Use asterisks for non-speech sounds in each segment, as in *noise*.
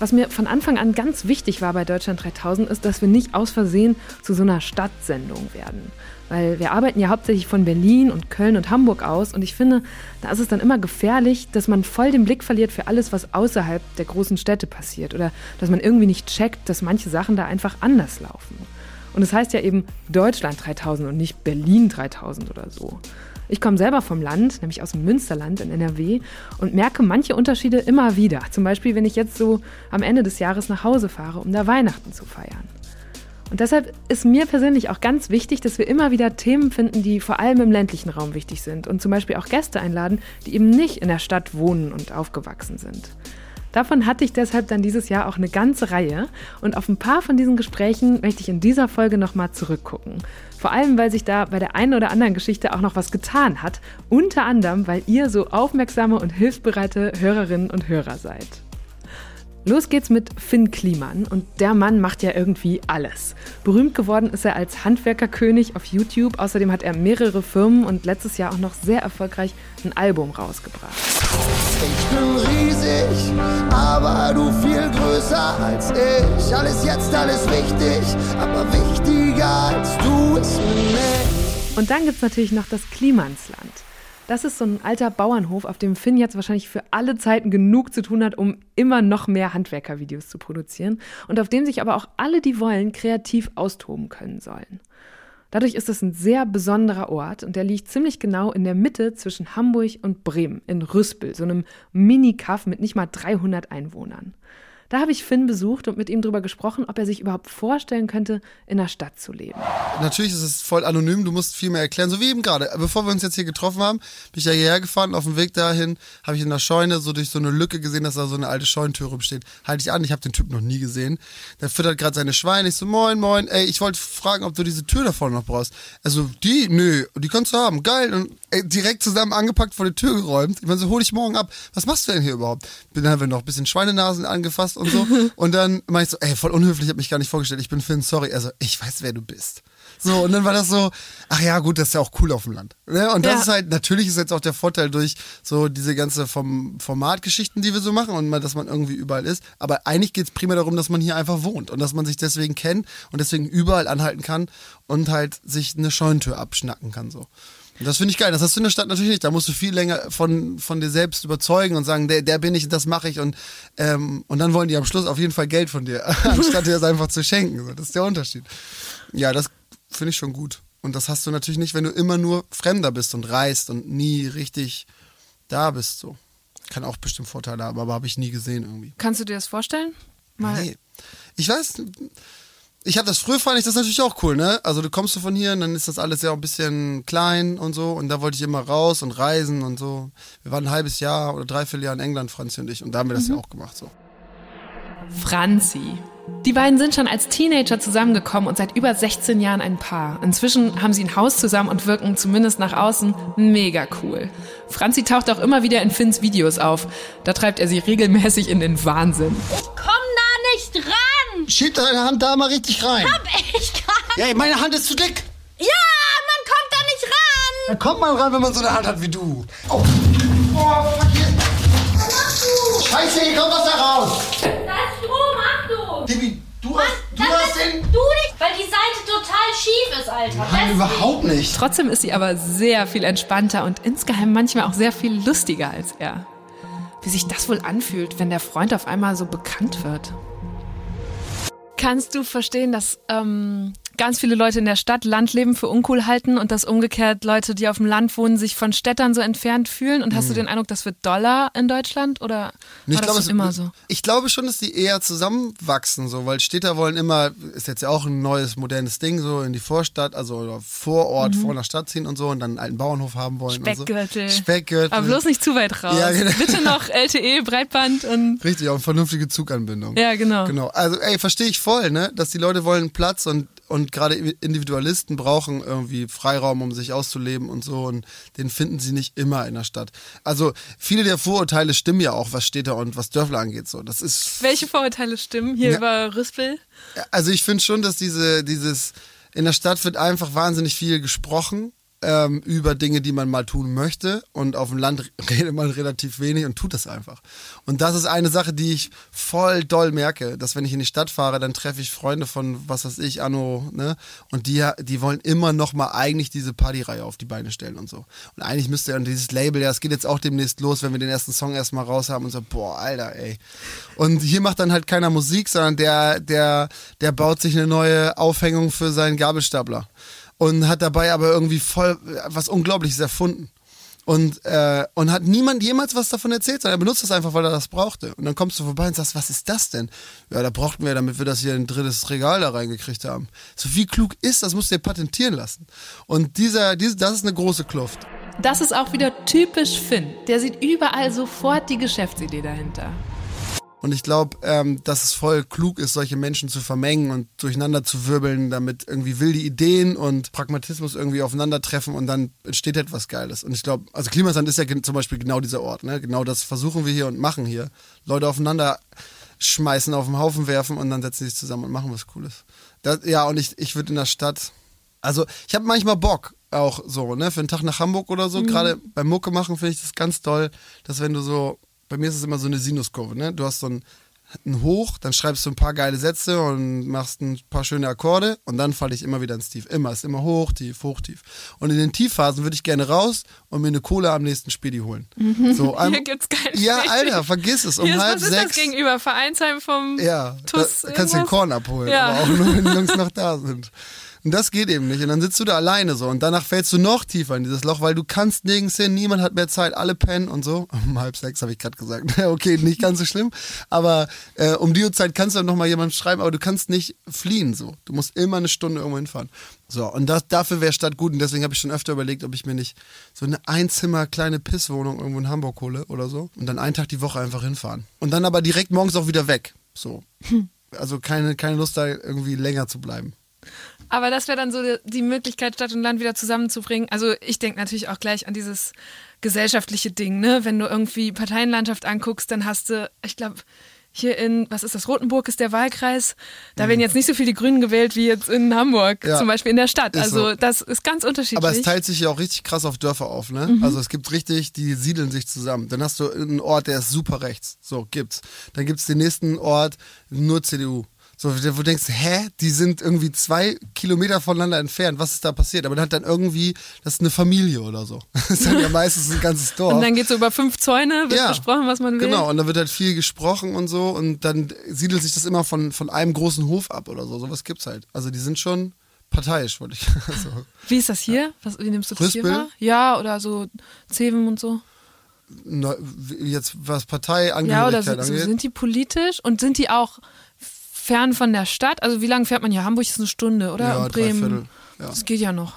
Was mir von Anfang an ganz wichtig war bei Deutschland 3000 ist, dass wir nicht aus Versehen zu so einer Stadtsendung werden. Weil wir arbeiten ja hauptsächlich von Berlin und Köln und Hamburg aus und ich finde, da ist es dann immer gefährlich, dass man voll den Blick verliert für alles, was außerhalb der großen Städte passiert oder dass man irgendwie nicht checkt, dass manche Sachen da einfach anders laufen. Und es das heißt ja eben Deutschland 3000 und nicht Berlin 3000 oder so. Ich komme selber vom Land, nämlich aus dem Münsterland in NRW und merke manche Unterschiede immer wieder. Zum Beispiel, wenn ich jetzt so am Ende des Jahres nach Hause fahre, um da Weihnachten zu feiern. Und deshalb ist mir persönlich auch ganz wichtig, dass wir immer wieder Themen finden, die vor allem im ländlichen Raum wichtig sind und zum Beispiel auch Gäste einladen, die eben nicht in der Stadt wohnen und aufgewachsen sind. Davon hatte ich deshalb dann dieses Jahr auch eine ganze Reihe und auf ein paar von diesen Gesprächen möchte ich in dieser Folge nochmal zurückgucken. Vor allem, weil sich da bei der einen oder anderen Geschichte auch noch was getan hat, unter anderem, weil ihr so aufmerksame und hilfsbereite Hörerinnen und Hörer seid. Los geht's mit Finn Kliman und der Mann macht ja irgendwie alles. Berühmt geworden ist er als Handwerkerkönig auf YouTube. Außerdem hat er mehrere Firmen und letztes Jahr auch noch sehr erfolgreich ein Album rausgebracht. Ich bin riesig, aber du viel größer als ich. Alles jetzt, alles wichtig, aber wichtiger als du ist mir nicht. Und dann gibt's natürlich noch das Klimansland. Das ist so ein alter Bauernhof, auf dem Finn jetzt wahrscheinlich für alle Zeiten genug zu tun hat, um immer noch mehr Handwerkervideos zu produzieren und auf dem sich aber auch alle, die wollen, kreativ austoben können sollen. Dadurch ist es ein sehr besonderer Ort und der liegt ziemlich genau in der Mitte zwischen Hamburg und Bremen in Rüspel, so einem Mini-Kaff mit nicht mal 300 Einwohnern. Da habe ich Finn besucht und mit ihm darüber gesprochen, ob er sich überhaupt vorstellen könnte, in der Stadt zu leben. Natürlich ist es voll anonym, du musst viel mehr erklären, so wie eben gerade. Bevor wir uns jetzt hier getroffen haben, bin ich ja hierher gefahren. Auf dem Weg dahin habe ich in der Scheune so durch so eine Lücke gesehen, dass da so eine alte Scheunentür rumsteht. Halte ich an, ich habe den Typ noch nie gesehen. Der füttert gerade seine Schweine. Ich so, moin, moin. Ey, ich wollte fragen, ob du diese Tür da vorne noch brauchst. Also, die? Nö, die kannst du haben. Geil. Und ey, direkt zusammen angepackt vor die Tür geräumt. Ich meine, so hol ich morgen ab. Was machst du denn hier überhaupt? Dann haben wir noch ein bisschen Schweinenasen angefasst und so. *laughs* Und dann meinte ich so, ey, voll unhöflich, ich habe mich gar nicht vorgestellt, ich bin Finn, sorry. Also, ich weiß, wer du bist. So, und dann war das so, ach ja, gut, das ist ja auch cool auf dem Land. Ne? Und das Ja. ist halt, natürlich ist jetzt auch der Vorteil durch so diese ganze vom Formatgeschichten, die wir so machen und mal, dass man irgendwie überall ist. Aber eigentlich geht es primär darum, dass man hier einfach wohnt und dass man sich deswegen kennt und deswegen überall anhalten kann und halt sich eine Scheunentür abschnacken kann. so. Und das finde ich geil. Das hast du in der Stadt natürlich nicht. Da musst du viel länger von, von dir selbst überzeugen und sagen, der, der bin ich, das mache ich. Und, ähm, und dann wollen die am Schluss auf jeden Fall Geld von dir, *laughs* anstatt dir das einfach zu schenken. So, das ist der Unterschied. Ja, das finde ich schon gut. Und das hast du natürlich nicht, wenn du immer nur Fremder bist und reist und nie richtig da bist. So. Kann auch bestimmt Vorteile haben, aber habe ich nie gesehen irgendwie. Kannst du dir das vorstellen? Mal Nee. Ich weiß, ich habe das früher fand ich das natürlich auch cool, ne? Also du kommst du von hier und dann ist das alles ja auch ein bisschen klein und so und da wollte ich immer raus und reisen und so. Wir waren ein halbes Jahr oder dreiviertel Jahr in England, Franzi und ich und da haben wir das ja auch gemacht so. Franzi. Die beiden sind schon als Teenager zusammengekommen und seit über 16 Jahren ein Paar. Inzwischen haben sie ein Haus zusammen und wirken zumindest nach außen mega cool. Franzi taucht auch immer wieder in Finns Videos auf. Da treibt er sie regelmäßig in den Wahnsinn. Komm! Schieb deine Hand da mal richtig rein. Hab ich gar Ja, meine Hand ist zu dick. Ja, man kommt da nicht ran! Da kommt man ran, wenn man so eine Hand hat wie du. Oh. Oh, fuck hier. Scheiße, hier kommt Wasser raus. Da ist Strom, Achtung! Tibi, du hast, du hast bist den... du nicht, weil die Seite total schief ist, Alter. Nein, überhaupt nicht. Trotzdem ist sie aber sehr viel entspannter und insgeheim manchmal auch sehr viel lustiger als er. Wie sich das wohl anfühlt, wenn der Freund auf einmal so bekannt wird. Kannst du verstehen, dass ähm, ganz viele Leute in der Stadt Landleben für uncool halten und dass umgekehrt Leute, die auf dem Land wohnen, sich von Städtern so entfernt fühlen? Und hast du den Eindruck, das wird doller in Deutschland oder Nee, war das schon immer so? Ich glaube schon, dass die eher zusammenwachsen, so, weil Städter wollen immer, ist jetzt ja auch ein neues, modernes Ding, so in die Vorstadt, also Vorort, vor einer Stadt ziehen und so und dann einen alten Bauernhof haben wollen. Speckgürtel. So. Speckgürtel. Aber bloß nicht zu weit raus. Ja, genau. Bitte noch *laughs* LTE, Breitband und Richtig, auch vernünftige Zuganbindung. ja, genau. Genau. Also, ey, verstehe ich voll, ne? Dass die Leute wollen Platz und, und gerade Individualisten brauchen irgendwie Freiraum, um sich auszuleben und so und den finden sie nicht immer in der Stadt. Also viele der Vorurteile stimmen ja auch, was Städte und was Dörfler angeht. So, das ist. Welche Vorurteile stimmen hier Ja. über Rüspel? Also ich finde schon, dass diese dieses in der Stadt wird einfach wahnsinnig viel gesprochen ähm, über Dinge, die man mal tun möchte und auf dem Land *laughs* redet man relativ wenig und tut das einfach. Und das ist eine Sache, die ich voll doll merke, dass wenn ich in die Stadt fahre, dann treffe ich Freunde von was weiß ich, Anno, ne? Und die die wollen immer noch mal eigentlich diese Partyreihe auf die Beine stellen und so. Und eigentlich müsste ja dieses Label, ja, es geht jetzt auch demnächst los, wenn wir den ersten Song erstmal raus haben und so, boah, Alter, ey. Und hier macht dann halt keiner Musik, sondern der der der baut sich eine neue Aufhängung für seinen Gabelstapler und hat dabei aber irgendwie voll was Unglaubliches erfunden. Und, äh, und hat niemand jemals was davon erzählt, sondern er benutzt das einfach, weil er das brauchte. Und dann kommst du vorbei und sagst, was ist das denn? Ja, da brauchten wir, damit wir das hier in ein drittes Regal da reingekriegt haben. So wie klug ist, das musst du dir patentieren lassen. Und dieser, diese, das ist eine große Kluft. Das ist auch wieder typisch Finn. Der sieht überall sofort die Geschäftsidee dahinter. Und ich glaube, ähm, dass es voll klug ist, solche Menschen zu vermengen und durcheinander zu wirbeln, damit irgendwie wilde Ideen und Pragmatismus irgendwie aufeinandertreffen und dann entsteht etwas Geiles. Und ich glaube, also Klimasand ist ja zum Beispiel genau dieser Ort. Ne? Genau das versuchen wir hier und machen hier. Leute aufeinander schmeißen, auf den Haufen werfen und dann setzen sie sich zusammen und machen was Cooles. Das, ja, und ich, ich würde in der Stadt, also ich habe manchmal Bock, auch so, ne, für einen Tag nach Hamburg oder so. Gerade beim Mucke machen finde ich das ganz toll, dass wenn du so, bei mir ist es immer so eine Sinuskurve, ne? Du hast so ein, ein Hoch, dann schreibst du ein paar geile Sätze und machst ein paar schöne Akkorde und dann falle ich immer wieder ins Tief. Immer, ist immer hoch, tief, hoch, tief. Und in den Tiefphasen würde ich gerne raus und mir eine Cola am nächsten Spedi holen. So, *laughs* am- Hier gibt's keine Ja. Alter, vergiss es. Um Hier ist, halb was ist das sechs. gegenüber? Vereinsheim vom Ja, TUS da kannst du den? Korn abholen, Ja. aber auch nur, wenn die Jungs noch da sind. Und das geht eben nicht. Und dann sitzt du da alleine so und danach fällst du noch tiefer in dieses Loch, weil du kannst nirgends hin, niemand hat mehr Zeit, alle pennen und so. *laughs* Um halb sechs habe ich gerade gesagt. *laughs* okay, nicht ganz so schlimm. Aber äh, um die Uhrzeit kannst du dann nochmal jemand schreiben, aber du kannst nicht fliehen so. Du musst immer eine Stunde irgendwo hinfahren. So, und das, dafür wäre Stadt gut. Und deswegen habe ich schon öfter überlegt, ob ich mir nicht so eine Einzimmer kleine Pisswohnung irgendwo in Hamburg hole oder so. Und dann einen Tag die Woche einfach hinfahren. Und dann aber direkt morgens auch wieder weg. So. *laughs* Also keine, keine Lust da irgendwie länger zu bleiben. Aber das wäre dann so die- Möglichkeit, Stadt und Land wieder zusammenzubringen. Also ich denke natürlich auch gleich an dieses gesellschaftliche Ding, ne? Wenn du irgendwie Parteienlandschaft anguckst, dann hast du, ich glaube, hier in, was ist das, Rotenburg ist der Wahlkreis. Da werden jetzt nicht so viele die Grünen gewählt wie jetzt in Hamburg, Mhm. Ja. zum Beispiel in der Stadt. Ist Also so. das ist ganz unterschiedlich. Aber es teilt sich ja auch richtig krass auf Dörfer auf, ne? Mhm. Also es gibt richtig, die siedeln sich zusammen. Dann hast du einen Ort, der ist super rechts. So, gibt's. Dann gibt's den nächsten Ort, nur CDU. So, wo du denkst, hä, die sind irgendwie zwei Kilometer voneinander entfernt. Was ist da passiert? Aber dann hat dann irgendwie, das ist eine Familie oder so. *laughs* Das ist dann ja meistens ein ganzes Dorf. und dann geht so über fünf Zäune, wird Ja. besprochen, was man will. Genau, und dann wird halt viel gesprochen und so und dann siedelt sich das immer von, von einem großen Hof ab oder so. Sowas gibt's halt. Also die sind schon parteiisch, wollte ich. *laughs* Also, Wie ist das hier? Was, wie nimmst du das hier Rüspel? wahr? Ja, oder so Zeven und so. na, jetzt was Ja, Parteiangehörigkeit oder so, so angeht. sind die politisch und sind die auch fern von der Stadt? Also wie lange fährt man hier? Hamburg ist eine Stunde, oder? Ja, und Bremen. dreiviertel, ja. Das geht ja noch.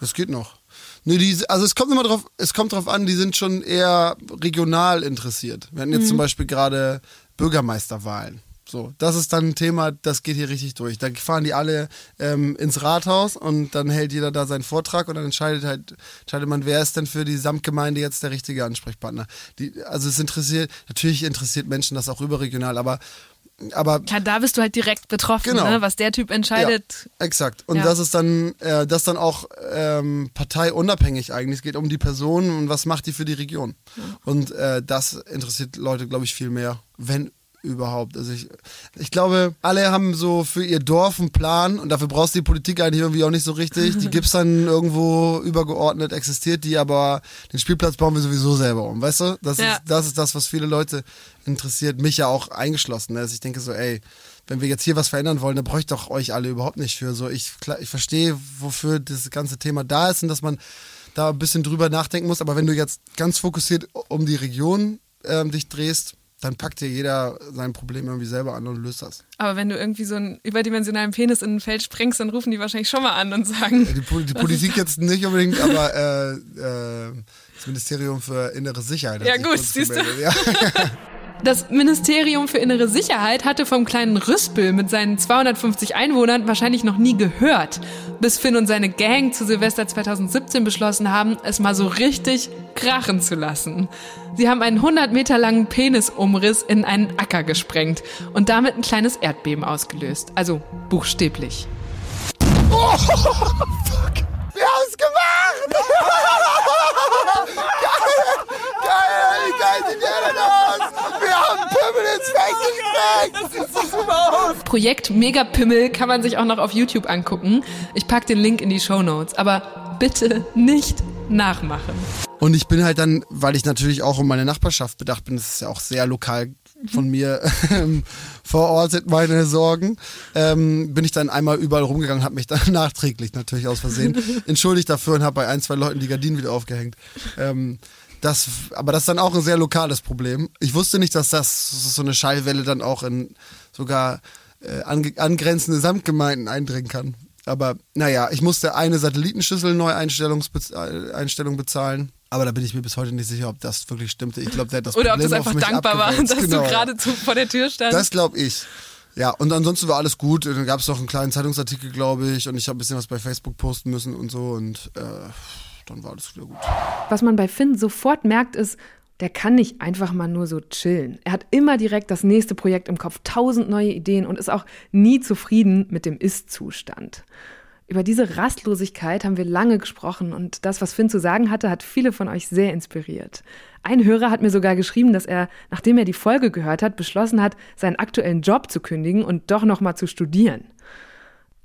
Das geht noch. Nee, die, also es kommt immer drauf, es kommt drauf an, die sind schon eher regional interessiert. Wir hatten jetzt Mhm. zum Beispiel gerade Bürgermeisterwahlen. So, das ist dann ein Thema, das geht hier richtig durch. Da fahren die alle ähm, ins Rathaus und dann hält jeder da seinen Vortrag und dann entscheidet halt, entscheidet man, wer ist denn für die Samtgemeinde jetzt der richtige Ansprechpartner. Die, also es interessiert, natürlich interessiert Menschen das auch überregional, aber, aber Ja, da bist du halt direkt betroffen, Genau. ne? was der Typ entscheidet. Ja, exakt. Und Ja. das ist dann, äh, das dann auch ähm, parteiunabhängig eigentlich. Es geht um die Person und was macht die für die Region. Und äh, das interessiert Leute, glaube ich, viel mehr, wenn überhaupt. Also ich, ich glaube, alle haben so für ihr Dorf einen Plan und dafür brauchst du die Politik eigentlich irgendwie auch nicht so richtig. Die *laughs* gibt's dann irgendwo übergeordnet, existiert die, aber den Spielplatz bauen wir sowieso selber um, weißt du? Das, Ja. ist, das ist das, was viele Leute interessiert, mich ja auch eingeschlossen. Also ich denke so, ey, wenn wir jetzt hier was verändern wollen, dann bräuchte doch euch alle überhaupt nicht für. So, ich, ich verstehe, wofür das ganze Thema da ist und dass man da ein bisschen drüber nachdenken muss. Aber wenn du jetzt ganz fokussiert um die Region ähm, dich drehst, dann packt dir jeder sein Problem irgendwie selber an und löst das. Aber wenn du irgendwie so einen überdimensionalen Penis in ein Feld sprengst, dann rufen die wahrscheinlich schon mal an und sagen, Die, Pol- die Politik jetzt nicht unbedingt, aber äh, äh, das Ministerium für innere Sicherheit. Ja, gut, siehst du. Ja. *laughs* Das Ministerium für Innere Sicherheit hatte vom kleinen Rüspel mit seinen 250 Einwohnern wahrscheinlich noch nie gehört, bis Finn und seine Gang zu Silvester 2017 beschlossen haben, es mal so richtig krachen zu lassen. Sie haben einen 100 Meter langen Penisumriss in einen Acker gesprengt und damit ein kleines Erdbeben ausgelöst. Also buchstäblich. Oh, fuck. Wir haben es gemacht! *laughs* geil, geil, geil sieht der denn aus? Wir Pimmel ins Feld gekriegt! Das sieht super aus! Projekt Megapimmel kann man sich auch noch auf YouTube angucken. Ich pack den Link in die Show Notes. Aber bitte nicht nachmachen. Und ich bin halt dann, weil ich natürlich auch um meine Nachbarschaft bedacht bin, das ist ja auch sehr lokal von mir ähm, verortet, meine Sorgen, ähm, bin ich dann einmal überall rumgegangen, habe mich dann *laughs* nachträglich natürlich aus Versehen entschuldigt dafür und habe bei ein, zwei Leuten die Gardinen wieder aufgehängt. Ähm, das, aber das ist dann auch ein sehr lokales Problem. Ich wusste nicht, dass das so eine Schallwelle dann auch in sogar äh, angrenzende Samtgemeinden eindringen kann. Aber naja, ich musste eine Satellitenschüssel Neueinstellung äh, bezahlen. Aber da bin ich mir bis heute nicht sicher, ob das wirklich stimmte. Ich glaube, der hat das Oder Problem ob das einfach dankbar war, dass genau. du gerade vor der Tür standst. Das glaube ich. Ja, und ansonsten war alles gut. Dann gab es noch einen kleinen Zeitungsartikel, glaube ich, und ich habe ein bisschen was bei Facebook posten müssen und so und äh, dann war alles wieder gut. Was man bei Finn sofort merkt, ist, der kann nicht einfach mal nur so chillen. Er hat immer direkt das nächste Projekt im Kopf, tausend neue Ideen und ist auch nie zufrieden mit dem Ist-Zustand. Über diese Rastlosigkeit haben wir lange gesprochen und das, was Finn zu sagen hatte, hat viele von euch sehr inspiriert. Ein Hörer hat mir sogar geschrieben, dass er, nachdem er die Folge gehört hat, beschlossen hat, seinen aktuellen Job zu kündigen und doch noch mal zu studieren.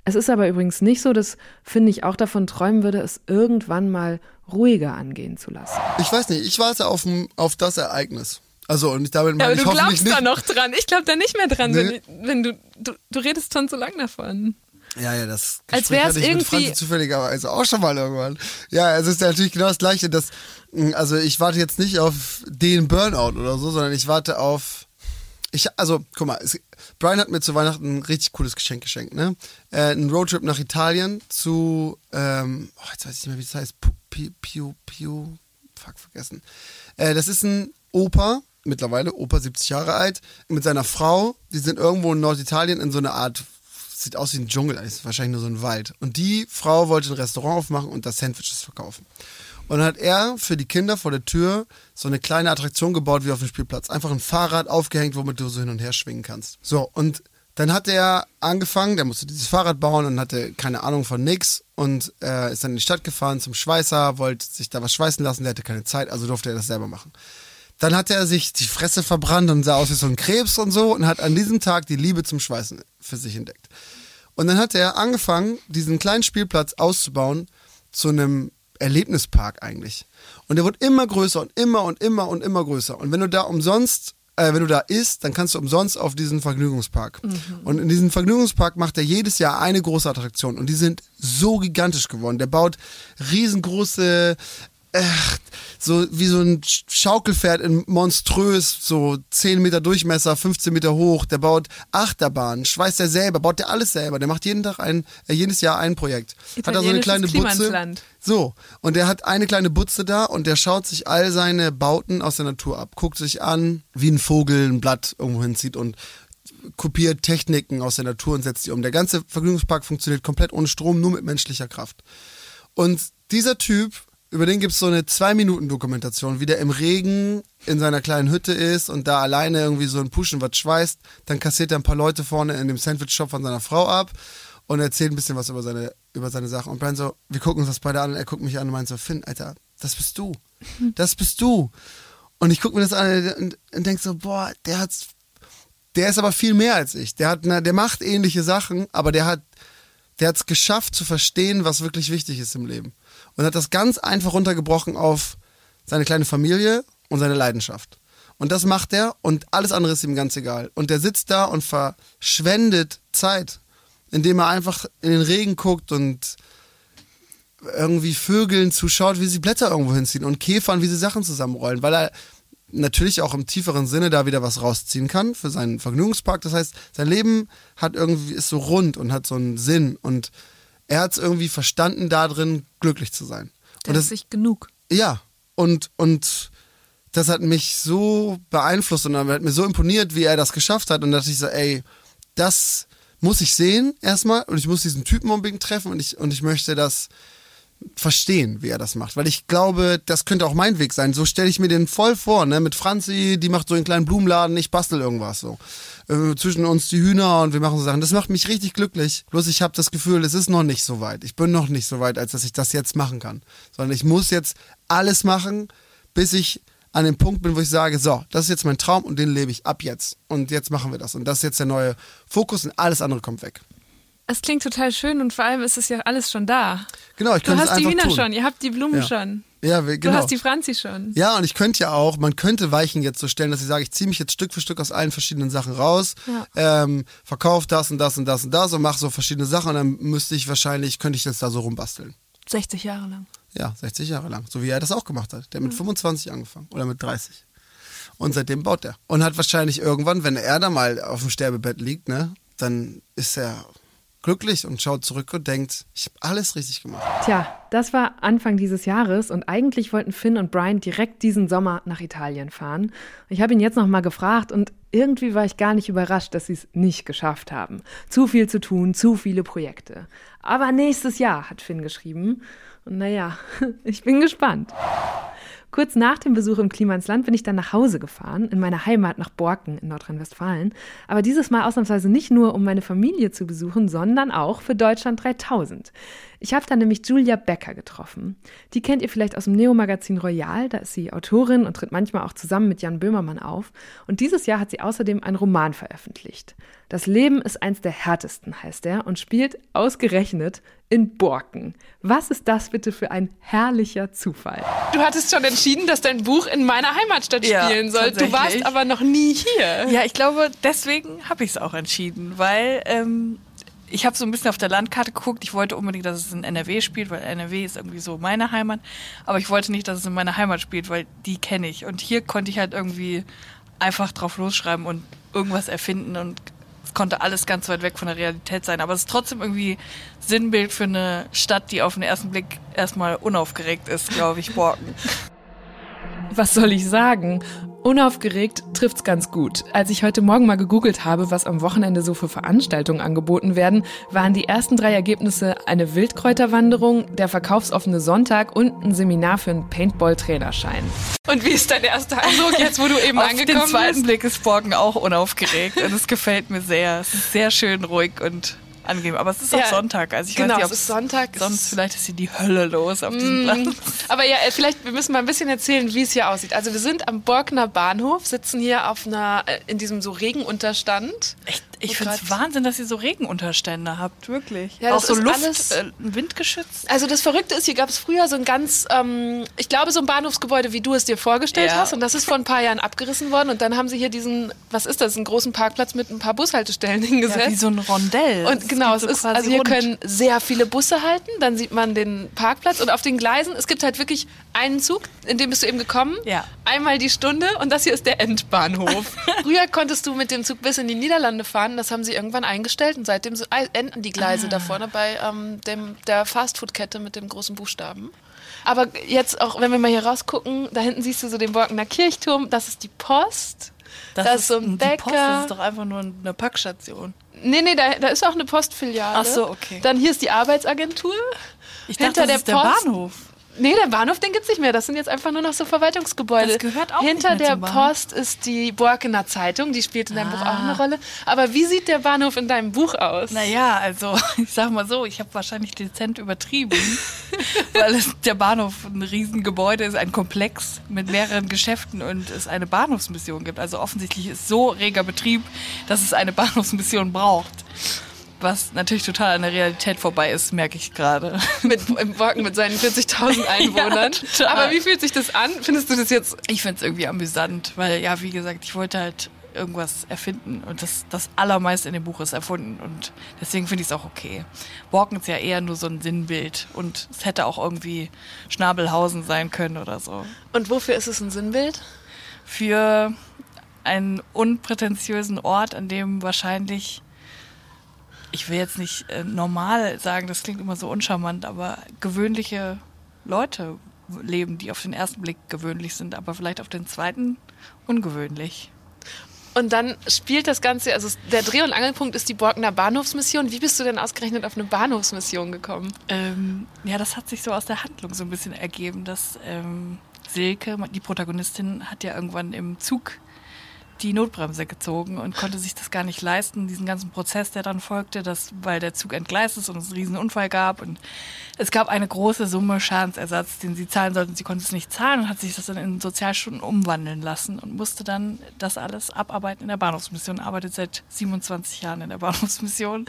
Es ist aber übrigens nicht so, dass Finn nicht auch davon träumen würde, es irgendwann mal ruhiger angehen zu lassen. Ich weiß nicht, ich warte auf, auf das Ereignis. Also und damit meine ja, aber ich du glaubst nicht. da noch dran. Ich glaube da nicht mehr dran, nee. wenn, wenn du, du, du redest schon so lang davon. Ja, ja, das als wäre es irgendwie mit zufälligerweise auch schon mal irgendwann. Ja, es ist ja natürlich genau das Gleiche. Dass, hm, also ich warte jetzt nicht auf den Burnout oder so, sondern ich warte auf. Ich, also, guck mal, es, Brian hat mir zu Weihnachten ein richtig cooles Geschenk geschenkt, ne? Äh, ein Roadtrip nach Italien zu, ähm, oh, jetzt weiß ich nicht mehr, wie das heißt. Piu, Piu, Piu, fuck, vergessen. Äh, das ist ein Opa, mittlerweile, Opa 70 Jahre alt, mit seiner Frau. Die sind irgendwo in Norditalien in so einer Art sieht aus wie ein Dschungel, ist wahrscheinlich nur so ein Wald. Und die Frau wollte ein Restaurant aufmachen und da Sandwiches verkaufen. Und dann hat er für die Kinder vor der Tür so eine kleine Attraktion gebaut wie auf dem Spielplatz. Einfach ein Fahrrad aufgehängt, womit du so hin und her schwingen kannst. So, und dann hat er angefangen, der musste dieses Fahrrad bauen und hatte keine Ahnung von nix und äh, ist dann in die Stadt gefahren zum Schweißer, wollte sich da was schweißen lassen, der hatte keine Zeit, also durfte er das selber machen. Dann hat er sich die Fresse verbrannt und sah aus wie so ein Krebs und so und hat an diesem Tag die Liebe zum Schweißen für sich entdeckt. Und dann hat er angefangen, diesen kleinen Spielplatz auszubauen zu einem Erlebnispark eigentlich. Und der wird immer größer und immer und immer und immer größer. Und wenn du da umsonst, äh, wenn du da isst, dann kannst du umsonst auf diesen Vergnügungspark. Mhm. Und in diesem Vergnügungspark macht er jedes Jahr eine große Attraktion. Und die sind so gigantisch geworden. Der baut riesengroße äh, so wie so ein Schaukelpferd in monströs, so 10 Meter Durchmesser, 15 Meter hoch. Der baut Achterbahnen, schweißt er selber, baut der alles selber. Der macht jeden Tag ein, äh, jedes Jahr ein Projekt. Hat da so eine kleine Butze. So, und der hat eine kleine Butze da und der schaut sich all seine Bauten aus der Natur ab, guckt sich an, wie ein Vogel ein Blatt irgendwo hinzieht und kopiert Techniken aus der Natur und setzt die um. Der ganze Vergnügungspark funktioniert komplett ohne Strom, nur mit menschlicher Kraft. Und dieser Typ über den gibt es so eine Zwei-Minuten-Dokumentation, wie der im Regen in seiner kleinen Hütte ist und da alleine irgendwie so ein Puschen was schweißt. Dann kassiert er ein paar Leute vorne in dem Sandwich-Shop von seiner Frau ab und erzählt ein bisschen was über seine, über seine Sachen. Und Brian so, wir gucken uns das beide an und er guckt mich an und meint so, Finn, Alter, das bist du. *laughs* Das bist du. Und ich gucke mir das an und, und denke so, boah, der hat's, der ist aber viel mehr als ich. Der hat, der macht ähnliche Sachen, aber der hat, der hat's geschafft zu verstehen, was wirklich wichtig ist im Leben und hat das ganz einfach runtergebrochen auf seine kleine Familie und seine Leidenschaft. Und das macht er und alles andere ist ihm ganz egal. Und der sitzt da und verschwendet Zeit, indem er einfach in den Regen guckt und irgendwie Vögeln zuschaut, wie sie Blätter irgendwo hinziehen und Käfern, wie sie Sachen zusammenrollen, weil er natürlich auch im tieferen Sinne da wieder was rausziehen kann für seinen Vergnügungspark. Das heißt, sein Leben hat irgendwie ist so rund und hat so einen Sinn und er hat es irgendwie verstanden, da drin glücklich zu sein. Der und das ist sich genug. Ja, und, und das hat mich so beeinflusst und hat mir so imponiert, wie er das geschafft hat. Und da dachte ich so, ey, das muss ich sehen erstmal und ich muss diesen Typen unbedingt treffen und ich, und ich möchte das verstehen, wie er das macht. Weil ich glaube, das könnte auch mein Weg sein. So stelle ich mir den voll vor, ne? Mit Franzi, die macht so einen kleinen Blumenladen, ich bastel irgendwas so. Äh, zwischen uns die Hühner und wir machen so Sachen. Das macht mich richtig glücklich. Bloß ich habe das Gefühl, es ist noch nicht so weit. Ich bin noch nicht so weit, als dass ich das jetzt machen kann. Sondern ich muss jetzt alles machen, bis ich an dem Punkt bin, wo ich sage, so, das ist jetzt mein Traum und den lebe ich ab jetzt. Und jetzt machen wir das. Und das ist jetzt der neue Fokus und alles andere kommt weg. Es klingt total schön und vor allem ist es ja alles schon da. Genau, ich Du könnte es hast die Hühner tun. schon, ihr habt die Blumen Ja. schon. Ja, wir- Du genau. hast die Franzi schon. Ja, und ich könnte ja auch, man könnte Weichen jetzt so stellen, dass ich sage, ich ziehe mich jetzt Stück für Stück aus allen verschiedenen Sachen raus, ähm, verkaufe das und das und das und das und mache so verschiedene Sachen und dann müsste ich wahrscheinlich, könnte ich jetzt da so rumbasteln. 60 Jahre lang. Ja, 60 Jahre lang, so wie er das auch gemacht hat. Der hat mit 25 angefangen oder mit 30. Und seitdem baut er. Und hat wahrscheinlich irgendwann, wenn er da mal auf dem Sterbebett liegt, ne, dann ist er glücklich und schaut zurück und denkt, ich habe alles richtig gemacht. Tja, das war Anfang dieses Jahres und eigentlich wollten Finn und Brian direkt diesen Sommer nach Italien fahren. Ich habe ihn jetzt noch mal gefragt und irgendwie war ich gar nicht überrascht, dass sie es nicht geschafft haben. Zu viel zu tun, zu viele Projekte. Aber nächstes Jahr, hat Finn geschrieben. Und naja, *laughs* ich bin gespannt. Kurz nach dem Besuch im Klimansland bin ich dann nach Hause gefahren, in meine Heimat nach Borken in Nordrhein-Westfalen. Aber dieses Mal ausnahmsweise nicht nur, um meine Familie zu besuchen, sondern auch für Deutschland 3000. Ich habe da nämlich Julia Becker getroffen. Die kennt ihr vielleicht aus dem Neo-Magazin Royal. Da ist sie Autorin und tritt manchmal auch zusammen mit Jan Böhmermann auf. Und dieses Jahr hat sie außerdem einen Roman veröffentlicht. Das Leben ist eins der härtesten, heißt er, und spielt ausgerechnet in Borken. Was ist das bitte für ein herrlicher Zufall? Du hattest schon entschieden, dass dein Buch in meiner Heimatstadt Ja, spielen soll. Du warst aber noch nie hier. Ja, ich glaube, deswegen habe ich es auch entschieden, weil ähm, ich habe so ein bisschen auf der Landkarte geguckt. Ich wollte unbedingt, dass es in NRW spielt, weil NRW ist irgendwie so meine Heimat. Aber ich wollte nicht, dass es in meiner Heimat spielt, weil die kenne ich. Und hier konnte ich halt irgendwie einfach drauf losschreiben und irgendwas erfinden und konnte alles ganz weit weg von der Realität sein. Aber es ist trotzdem irgendwie Sinnbild für eine Stadt, die auf den ersten Blick erstmal unaufgeregt ist, glaube ich, Borken. Was soll ich sagen? Unaufgeregt trifft's ganz gut. Als ich heute Morgen mal gegoogelt habe, was am Wochenende so für Veranstaltungen angeboten werden, waren die ersten drei Ergebnisse eine Wildkräuterwanderung, der verkaufsoffene Sonntag und ein Seminar für einen Paintball-Trainerschein. Und wie ist dein erster Eindruck jetzt, wo du eben *laughs* Auf den zweiten Blick ist Borken auch unaufgeregt und es gefällt mir sehr. Es ist sehr schön ruhig und angenehm. Aber es ist auch Ja, Sonntag. Also ich genau, weiß nicht, es ob ist Sonntag, Sonst ist- vielleicht ist hier die Hölle los auf diesem Platz. Aber ja, äh, vielleicht, wir müssen mal ein bisschen erzählen, wie es hier aussieht. Also wir sind am Borkener Bahnhof, sitzen hier auf einer, äh, in diesem so Regenunterstand. Echt, ich finde es. Wahnsinn, dass ihr so Regenunterstände habt, wirklich. Ja, auch das so Luft, alles- äh, windgeschützt. Also das Verrückte ist, hier gab es früher so ein ganz, ähm, ich glaube so ein Bahnhofsgebäude, wie du es dir vorgestellt Ja. hast. Und das ist vor ein paar Jahren abgerissen worden. Und dann haben sie hier diesen, was ist das, einen großen Parkplatz mit ein paar Bushaltestellen hingesetzt. Ja, wie so ein Rondell. Und genau, es so ist, also hier rund. können sehr viele Busse halten, dann sieht man den Parkplatz und auf den Gleisen, es gibt halt wirklich einen Zug, in dem bist du eben gekommen, Ja. einmal die Stunde und das hier ist der Endbahnhof. *laughs* Früher konntest du mit dem Zug bis in die Niederlande fahren, das haben sie irgendwann eingestellt und seitdem so- enden die Gleise Ah. da vorne bei ähm, dem, der Fastfood-Kette mit dem großen Buchstaben. Aber jetzt auch, wenn wir mal hier rausgucken, da hinten siehst du so den Borkener Kirchturm, das ist die Post. das da ist so ein die Post, Bäcker. das ist doch einfach nur eine Packstation. Nee, nee, da, da ist auch eine Postfiliale. Ach so, okay. Dann hier ist die Arbeitsagentur. Ich Hinter dachte, das der ist der Post- Bahnhof. Nee, der Bahnhof, den gibt's nicht mehr. Das sind jetzt einfach nur noch so Verwaltungsgebäude. Das gehört auch Hinter der. Post ist die Borkener Zeitung. Die spielt in deinem Buch auch Ah. eine Rolle. Aber wie sieht der Bahnhof in deinem Buch aus? Naja, also *laughs* ich sag mal so, ich habe wahrscheinlich dezent übertrieben, *laughs* weil es, der Bahnhof ein Riesengebäude ist, ein Komplex mit mehreren Geschäften und es eine Bahnhofsmission gibt. Also offensichtlich ist so reger Betrieb, dass es eine Bahnhofsmission braucht. Was natürlich total an der Realität vorbei ist, merke ich gerade. *laughs* Mit, Im Borken mit seinen 40.000 *laughs* Einwohnern. total. Aber wie fühlt sich das an? Findest du das jetzt... Ich finde es irgendwie amüsant, weil ja, wie gesagt, ich wollte halt irgendwas erfinden und das, das Allermeiste in dem Buch ist erfunden und deswegen finde ich es auch okay. Borken ist ja eher nur so ein Sinnbild und es hätte auch irgendwie Schnabelhausen sein können oder so. Und wofür ist es ein Sinnbild? Für einen unprätentiösen Ort, an dem wahrscheinlich, ich will jetzt nicht äh, normal sagen, das klingt immer so uncharmant, aber gewöhnliche Leute leben, die auf den ersten Blick gewöhnlich sind, aber vielleicht auf den zweiten ungewöhnlich. Und dann spielt das Ganze, also der Dreh- und Angelpunkt ist die Borkener Bahnhofsmission. Wie bist du denn ausgerechnet auf eine Bahnhofsmission gekommen? Ähm, ja, das hat sich so aus der Handlung so ein bisschen ergeben, dass ähm, Silke, die Protagonistin, hat ja irgendwann im Zug die Notbremse gezogen und konnte sich das gar nicht leisten, diesen ganzen Prozess, der dann folgte, dass, weil der Zug entgleist ist und es einen riesen Unfall gab und es gab eine große Summe Schadensersatz, den sie zahlen sollten. Sie konnte es nicht zahlen und hat sich das dann in Sozialstunden umwandeln lassen und musste dann das alles abarbeiten in der Bahnhofsmission, arbeitet seit 27 Jahren in der Bahnhofsmission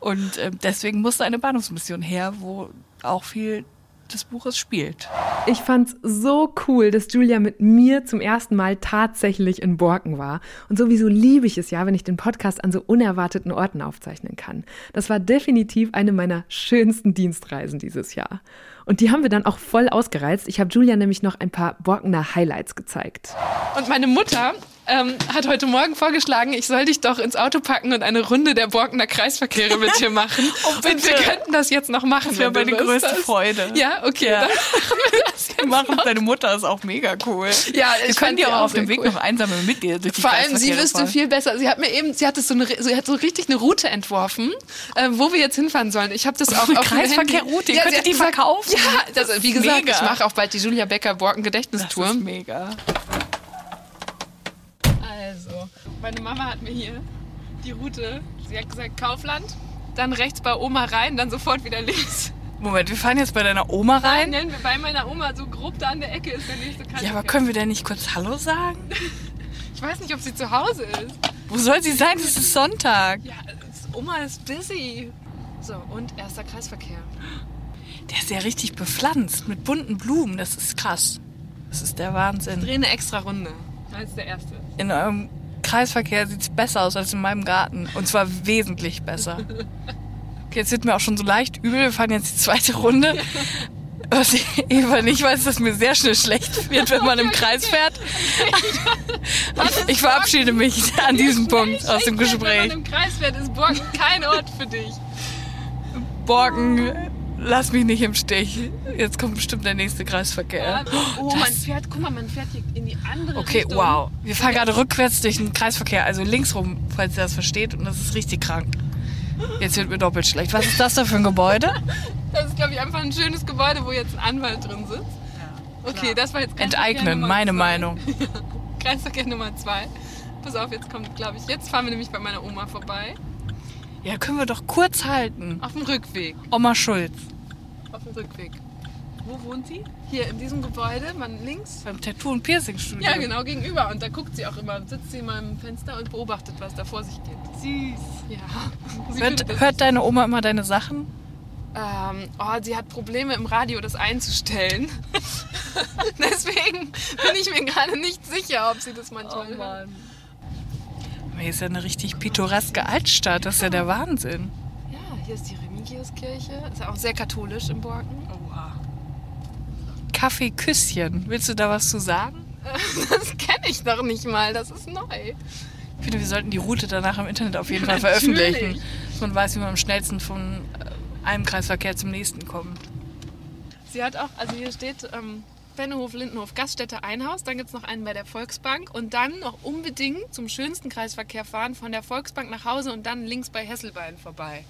und äh, deswegen musste eine Bahnhofsmission her, wo auch viel des Buches spielt. Ich fand's so cool, dass Julia mit mir zum ersten Mal tatsächlich in Borken war. Und sowieso liebe ich es ja, wenn ich den Podcast an so unerwarteten Orten aufzeichnen kann. Das war definitiv eine meiner schönsten Dienstreisen dieses Jahr. Und die haben wir dann auch voll ausgereizt. Ich habe Julia nämlich noch ein paar Borkener Highlights gezeigt. Und meine Mutter ähm, hat heute Morgen vorgeschlagen, ich soll dich doch ins Auto packen und eine Runde der Borkener Kreisverkehre mit dir machen. *laughs* Oh, bitte. Und wir könnten das jetzt noch machen. Das wäre meine größte hast. Freude. Ja, okay. Ja. Dann machen wir das *laughs* jetzt Machen noch. deine Mutter ist auch mega cool. Ja, Wir ich die sie auch auf dem Weg cool. noch einsame mit dir durch die Vor allem, sie wüsste viel besser. Sie hat mir eben, sie hat es so eine, sie hat so richtig eine Route entworfen, äh, wo wir jetzt hinfahren sollen. Ich habe das auch *laughs* auf dem Kreisverkehrroute, ihr Ja, könntet sie hat die verkaufen. Ja, das, wie gesagt, Mega. ich mache auch bald die Julia Becker Borken Das Gedächtnistour. ist mega. Meine Mama hat mir hier die Route, sie hat gesagt Kaufland, dann rechts bei Oma rein, dann sofort wieder links. Moment, wir fahren jetzt bei deiner Oma rein. Nennen wir bei meiner Oma so grob da an der Ecke ist der nächste Kreis. Ja, aber können wir denn nicht kurz Hallo sagen? *laughs* Ich weiß nicht, ob sie zu Hause ist. Wo soll sie sein? Es ist Sonntag. Ja, es- Oma ist busy. So, und erster Kreisverkehr. Der ist ja richtig bepflanzt mit bunten Blumen. Das ist krass. Das ist der Wahnsinn. Dreh eine extra Runde. Als der erste. In eurem Kreisverkehr sieht es besser aus als in meinem Garten. Und zwar wesentlich besser. Okay, jetzt wird mir auch schon so leicht übel. Wir fahren jetzt die zweite Runde. Was Eva nicht weiß, dass mir sehr schnell schlecht wird, wenn man im Kreis fährt. Ich verabschiede mich an diesem Punkt aus dem Wenn Gespräch. man im Kreis fährt, ist Borken kein Ort für dich. Borken, lass mich nicht im Stich. Jetzt kommt bestimmt der nächste Kreisverkehr. Oh, man fährt, guck mal, man fährt hier in die andere Okay, Richtung. wow. Wir fahren gerade rückwärts durch den Kreisverkehr, also links rum, falls ihr das versteht. Und das ist richtig krank. Jetzt wird mir doppelt schlecht. Was ist das da für ein Gebäude? *laughs* Das ist, glaube ich, einfach ein schönes Gebäude, wo jetzt ein Anwalt drin sitzt. Okay, das war jetzt Enteignen, meine zwei. Meinung. *laughs* Kreisverkehr Nummer zwei. Pass auf, jetzt kommt, glaube ich, jetzt fahren wir nämlich bei meiner Oma vorbei. Ja, können wir doch kurz halten. Auf dem Rückweg. Oma Schulz. Auf dem Rückweg. Wo wohnt sie? Hier in diesem Gebäude, man links. Beim Tattoo- und Piercing-Studio. Ja, genau, gegenüber. Und da guckt sie auch immer, sitzt sie immer im Fenster und beobachtet, was da vor sich geht. Süß. Ja. *laughs* Sie Hört, hört deine Oma immer deine Sachen? Ähm, oh, sie hat Probleme im Radio, das einzustellen. *laughs* *laughs* Deswegen bin ich mir gerade nicht sicher, ob sie das manchmal hört. Hier ist ja eine richtig pittoreske Altstadt. Das ist ja der Wahnsinn. Ja, hier ist die Remigiuskirche. Ist ja auch sehr katholisch in Borken. Kaffee Küsschen. Willst du da was zu sagen? *laughs* Das kenne ich noch nicht mal, das ist neu. Ich finde, wir sollten die Route danach im Internet auf jeden Fall *laughs* veröffentlichen. Dass man weiß, wie man am schnellsten von äh, einem Kreisverkehr zum nächsten kommt. Sie hat auch, also hier steht ähm, Bennehof, Lindenhof, Gaststätte Einhaus. Dann gibt es noch einen bei der Volksbank. Und dann noch unbedingt zum schönsten Kreisverkehr fahren, von der Volksbank nach Hause und dann links bei Hesselbein vorbei.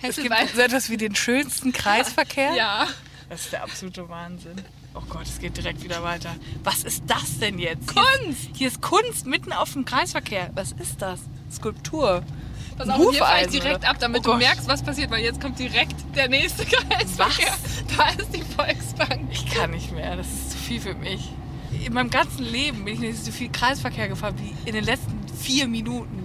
Es gibt so etwas wie den schönsten *laughs* Kreisverkehr. Ja. Das ist der absolute Wahnsinn. Oh Gott, es geht direkt wieder weiter. Was ist das denn jetzt? Kunst! Hier ist, hier ist Kunst mitten auf dem Kreisverkehr. Was ist das? Skulptur. Pass auf, hier fahre ich direkt ab, damit Oh du merkst, was passiert, weil jetzt kommt direkt der nächste *laughs* Kreisverkehr. Da ist die Volksbank. Ich kann nicht mehr. Das ist zu viel für mich. In meinem ganzen Leben bin ich nicht so viel Kreisverkehr gefahren wie in den letzten vier Minuten.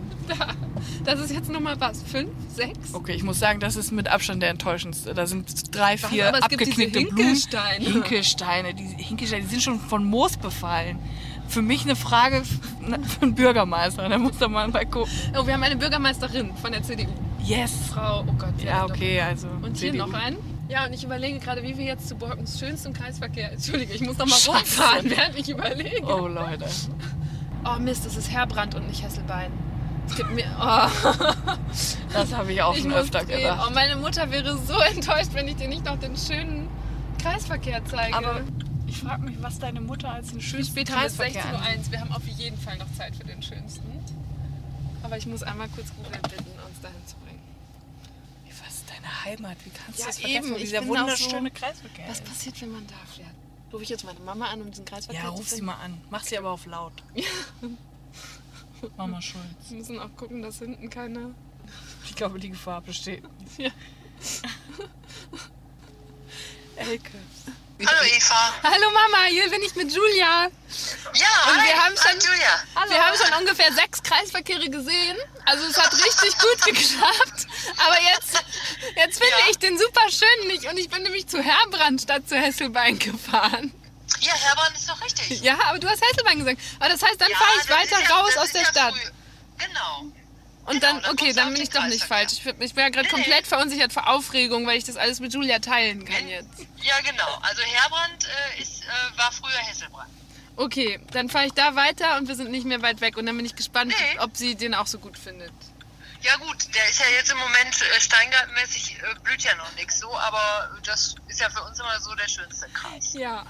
Das ist jetzt Nummer was? Fünf? Sechs? Okay, ich muss sagen, das ist mit Abstand der enttäuschendste. Da sind drei, vier aber es gibt diese abgeknickte Hinkelsteine. Blumen. Hinkelsteine. Die Hinkelsteine, die sind schon von Moos befallen. Für mich eine Frage f- für einen Bürgermeister. Der muss da mal gucken. Oh, wir haben eine Bürgermeisterin von der CDU. Yes. Frau, oh Gott. Ja, doch. okay, also. Und hier CDU. noch ein. Ja, und ich überlege gerade, wie wir jetzt zu Borkens schönstem Kreisverkehr. Entschuldige, ich muss noch mal Scheiße. rumfahren, während ich überlege. Oh, Leute. Oh Mist, das ist Herbrand und nicht Hesselbein. Es gibt mir. Oh, *laughs* Das habe ich auch ich schon öfter drehen. gedacht. Oh, meine Mutter wäre so *laughs* enttäuscht, wenn ich dir nicht noch den schönen Kreisverkehr zeige. Aber ich frage mich, was deine Mutter als den schönsten später bis Kreisverkehr 16.01 an. Uhr. Wir haben auf jeden Fall noch Zeit für den schönsten. Aber ich muss einmal kurz Google bitten, uns dahin zu bringen. Was ist deine Heimat? Wie kannst Ja, du das vergessen? eben, dieser bin auch so- wunderschöne Kreisverkehr Was passiert, wenn man da fährt? Rufe ich jetzt meine Mama an, um diesen Kreisverkehr Ja, zu ruf sie mal an. Mach sie aber auf laut. Mama Schulz. Wir müssen auch gucken, dass hinten keine... Ich glaube, die Gefahr besteht. Ja. Elke. Hallo Eva. Hallo Mama, hier bin ich mit Julia. Ja, Und hi, wir haben hi, schon- Julia. Wir haben schon ungefähr sechs Kreisverkehre gesehen. Also es hat richtig *laughs* gut geklappt. Aber jetzt, jetzt finde Ja. ich den super schön nicht. Und ich bin nämlich zu Herbrand statt zu Hesselbein gefahren. Ja, Herborn ist doch richtig. Ja, aber du hast Hesselbein gesagt. Aber das heißt, dann Ja, fahre ich weiter ja- raus aus der ja Stadt. früh. Genau. Und Genau, dann, okay, dann bin ich doch nicht falsch. Ich, bin- ich bin ja gerade Nee, nee. komplett verunsichert vor Aufregung, weil ich das alles mit Julia teilen kann jetzt. Ja, genau. Also Herbrand äh, ist, äh, war früher Hesselbrand. Okay, dann fahre ich da weiter und wir sind nicht mehr weit weg. Und dann bin ich gespannt, ob sie den auch so gut findet. Ja gut, der ist ja jetzt im Moment äh, steingartenmäßig, äh, blüht ja noch nichts so, aber das ist ja für uns immer so der schönste Kreis. Ja.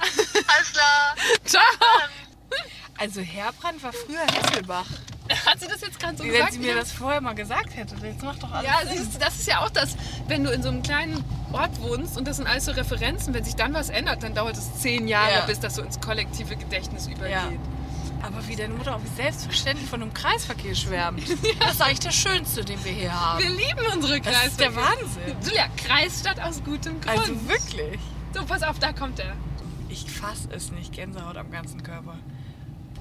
Alles klar. *laughs* Ciao. Also Herbrand war früher Hesselbach. Hat sie das jetzt gerade so Wie gesagt? wenn sie mir das vorher mal gesagt hätte. Jetzt macht doch alles Ja, siehst du, das ist ja auch das, wenn du in so einem kleinen Ort wohnst und das sind alles so Referenzen, wenn sich dann was ändert, dann dauert es zehn Jahre, Ja. bis das so ins kollektive Gedächtnis übergeht. Ja. Aber wie deine Mutter auch wie selbstverständlich von einem Kreisverkehr schwärmt. *laughs* Das ist eigentlich der schönste, den wir hier haben. Wir lieben unsere Das Kreisstadt. ist der Wahnsinn. Julia, Kreisstadt aus gutem Grund. Also wirklich. So, pass auf, da kommt er. Ich fass es nicht. Gänsehaut am ganzen Körper.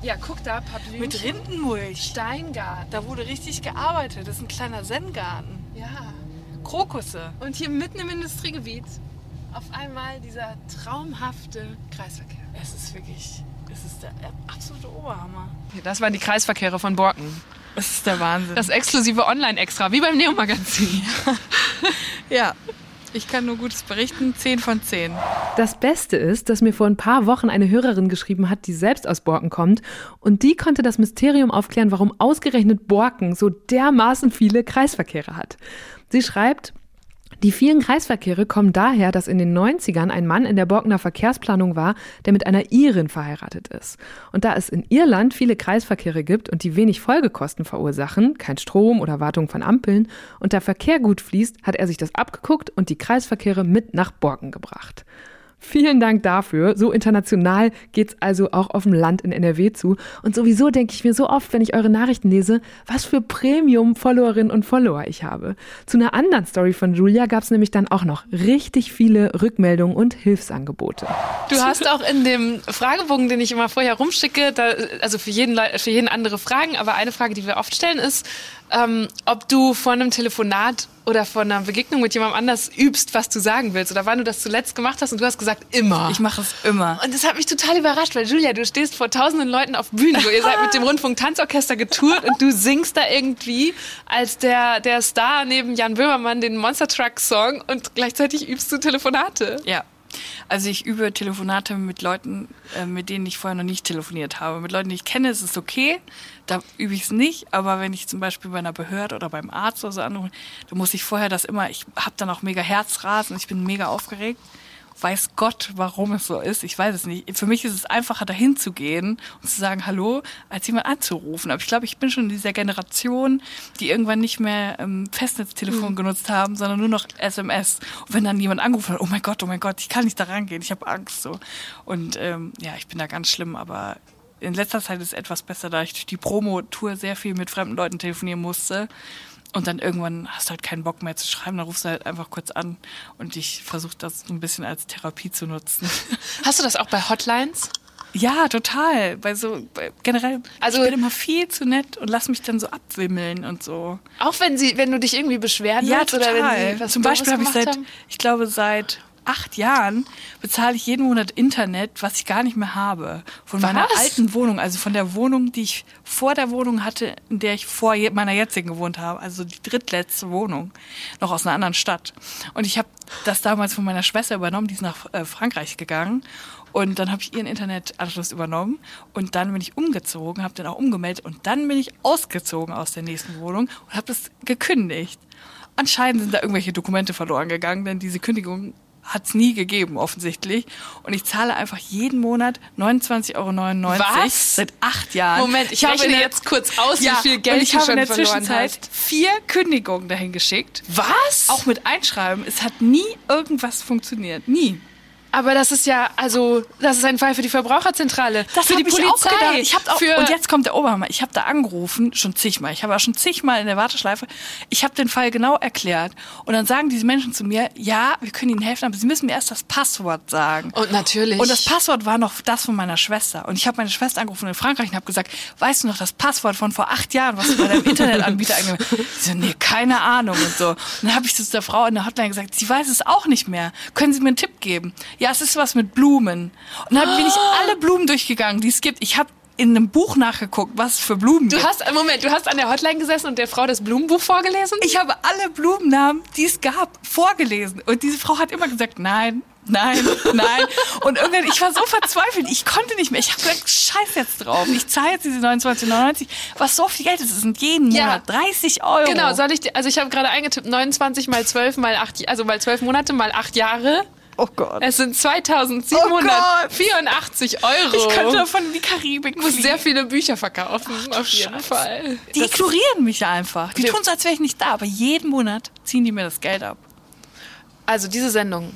Ja, guck da, Papillon. Mit Rindenmulch. Steingarten. Da wurde richtig gearbeitet. Das ist ein kleiner Zen-Garten. Ja. Krokusse. Und hier mitten im Industriegebiet auf einmal dieser traumhafte Kreisverkehr. Es ist wirklich, es ist der absolute Oberhammer. Das waren die Kreisverkehre von Borken. Es ist der Wahnsinn. Das exklusive Online-Extra, wie beim Neo-Magazin. *laughs* ja, ich kann nur Gutes berichten. 10 von 10. Das Beste ist, dass mir vor ein paar Wochen eine Hörerin geschrieben hat, die selbst aus Borken kommt. Und die konnte das Mysterium aufklären, warum ausgerechnet Borken so dermaßen viele Kreisverkehre hat. Sie schreibt, die vielen Kreisverkehre kommen daher, dass in den 90ern ein Mann in der Borkener Verkehrsplanung war, der mit einer Irin verheiratet ist. Und da es in Irland viele Kreisverkehre gibt und die wenig Folgekosten verursachen, kein Strom oder Wartung von Ampeln, und der Verkehr gut fließt, hat er sich das abgeguckt und die Kreisverkehre mit nach Borken gebracht. Vielen Dank dafür. So international geht's also auch auf dem Land in NRW zu. Und sowieso denke ich mir so oft, wenn ich eure Nachrichten lese, was für Premium-Followerinnen und Follower ich habe. Zu einer anderen Story von Julia gab's nämlich dann auch noch richtig viele Rückmeldungen und Hilfsangebote. Du hast auch in dem Fragebogen, den ich immer vorher rumschicke, da, also für jeden, für jeden andere Fragen, aber eine Frage, die wir oft stellen, ist, ähm, ob du vor einem Telefonat oder vor einer Begegnung mit jemandem anders übst, was du sagen willst oder wann du das zuletzt gemacht hast und du hast gesagt, immer. Ich mache es immer. Und das hat mich total überrascht, weil Julia, du stehst vor tausenden Leuten auf Bühnen, wo ihr seid mit dem *laughs* Rundfunk-Tanzorchester getourt und du singst da irgendwie als der, der Star neben Jan Böhmermann den Monster Truck Song und gleichzeitig übst du Telefonate. Ja. Also ich übe Telefonate mit Leuten, äh, mit denen ich vorher noch nicht telefoniert habe. Mit Leuten, die ich kenne, ist es okay. Da übe ich es nicht. Aber wenn ich zum Beispiel bei einer Behörde oder beim Arzt oder so anrufe, dann muss ich vorher das immer, ich habe dann auch mega Herzrasen ich bin mega aufgeregt. Weiß Gott, warum es so ist. Ich weiß es nicht. Für mich ist es einfacher, dahin zu gehen und zu sagen Hallo, als jemand anzurufen. Aber ich glaube, ich bin schon in dieser Generation, die irgendwann nicht mehr ähm, Festnetztelefon genutzt haben, sondern nur noch SMS. Und wenn dann jemand angerufen hat, oh mein Gott, oh mein Gott, ich kann nicht da rangehen, ich habe Angst. so. Und ähm, ja, ich bin da ganz schlimm, aber in letzter Zeit ist es etwas besser, da ich durch die Promo-Tour sehr viel mit fremden Leuten telefonieren musste. Und dann irgendwann hast du halt keinen Bock mehr zu schreiben, dann rufst du halt einfach kurz an und ich versuche das ein bisschen als Therapie zu nutzen. *laughs* Hast du das auch bei Hotlines? ja, total. Bei so bei, generell, Also- ich bin immer viel zu nett und lass mich dann so abwimmeln und so. Auch wenn sie, wenn du dich irgendwie beschweren willst oder wenn sie was Zum Beispiel habe ich seit, haben? ich glaube seit acht Jahren bezahle ich jeden Monat Internet, was ich gar nicht mehr habe. Von meiner Was? alten Wohnung, also von der Wohnung, die ich vor der Wohnung hatte, in der ich vor meiner jetzigen gewohnt habe. Also die drittletzte Wohnung, noch aus einer anderen Stadt. Und ich habe das damals von meiner Schwester übernommen, die ist nach äh, Frankreich gegangen. Und dann habe ich ihren Internetanschluss übernommen und dann bin ich umgezogen, habe den auch umgemeldet und dann bin ich ausgezogen aus der nächsten Wohnung und habe das gekündigt. Anscheinend sind da irgendwelche Dokumente verloren gegangen, denn diese Kündigung hat's nie gegeben, offensichtlich. Und ich zahle einfach jeden Monat 29,99 Euro. Was? Seit acht Jahren. Moment, ich rechne in der- jetzt kurz aus, ja, wie viel Geld und ich du habe schon in der Zwischenzeit hast. vier Kündigungen dahin geschickt. Was? Auch mit Einschreiben. Es hat nie irgendwas funktioniert. Nie. Aber das ist ja, also, das ist ein Fall für die Verbraucherzentrale. für die hab ich Polizei. Auch gedacht. Ich hab auch, für und jetzt kommt der Oberhammer. Ich habe da angerufen, schon zigmal. Ich habe auch schon zigmal in der Warteschleife. Ich habe den Fall genau erklärt. Und dann sagen diese Menschen zu mir, ja, wir können Ihnen helfen, aber Sie müssen mir erst das Passwort sagen. Und natürlich. Und das Passwort war noch das von meiner Schwester. Und ich habe meine Schwester angerufen in Frankreich und habe gesagt, weißt du noch das Passwort von vor acht Jahren, was du bei deinem Internetanbieter *laughs* eingegeben hast? Sie so, nee, keine Ahnung und so. Und dann habe ich zu der Frau in der Hotline gesagt, sie weiß es auch nicht mehr. Können Sie mir einen Tipp geben? Ja, es ist was mit Blumen. Und dann bin ich *gasps* alle Blumen durchgegangen, die es gibt. Ich habe in einem Buch nachgeguckt, was es für Blumen du hast, Moment, du hast an der Hotline gesessen und der Frau das Blumenbuch vorgelesen? Ich habe alle Blumennamen, die es gab, vorgelesen. Und diese Frau hat immer gesagt, nein, nein, nein. *laughs* Und irgendwann, ich war so verzweifelt, ich konnte nicht mehr. Ich habe gesagt, scheiß jetzt drauf. Ich zahle jetzt diese 29,99, was so viel Geld ist. Das sind jeden Ja. Monat 30 Euro. Genau, soll ich, also ich habe gerade eingetippt, 29 mal 12 mal 8, also mal 12 Monate mal 8 Jahre. Oh Gott. Es sind Oh 2784 Euro. Ich könnte davon in die Karibik Ich muss fliegen. sehr viele Bücher verkaufen, auf jeden Fall. Die ignorieren mich einfach. Die tun so, als wäre ich nicht da. Aber jeden Monat ziehen die mir das Geld ab. Also diese Sendung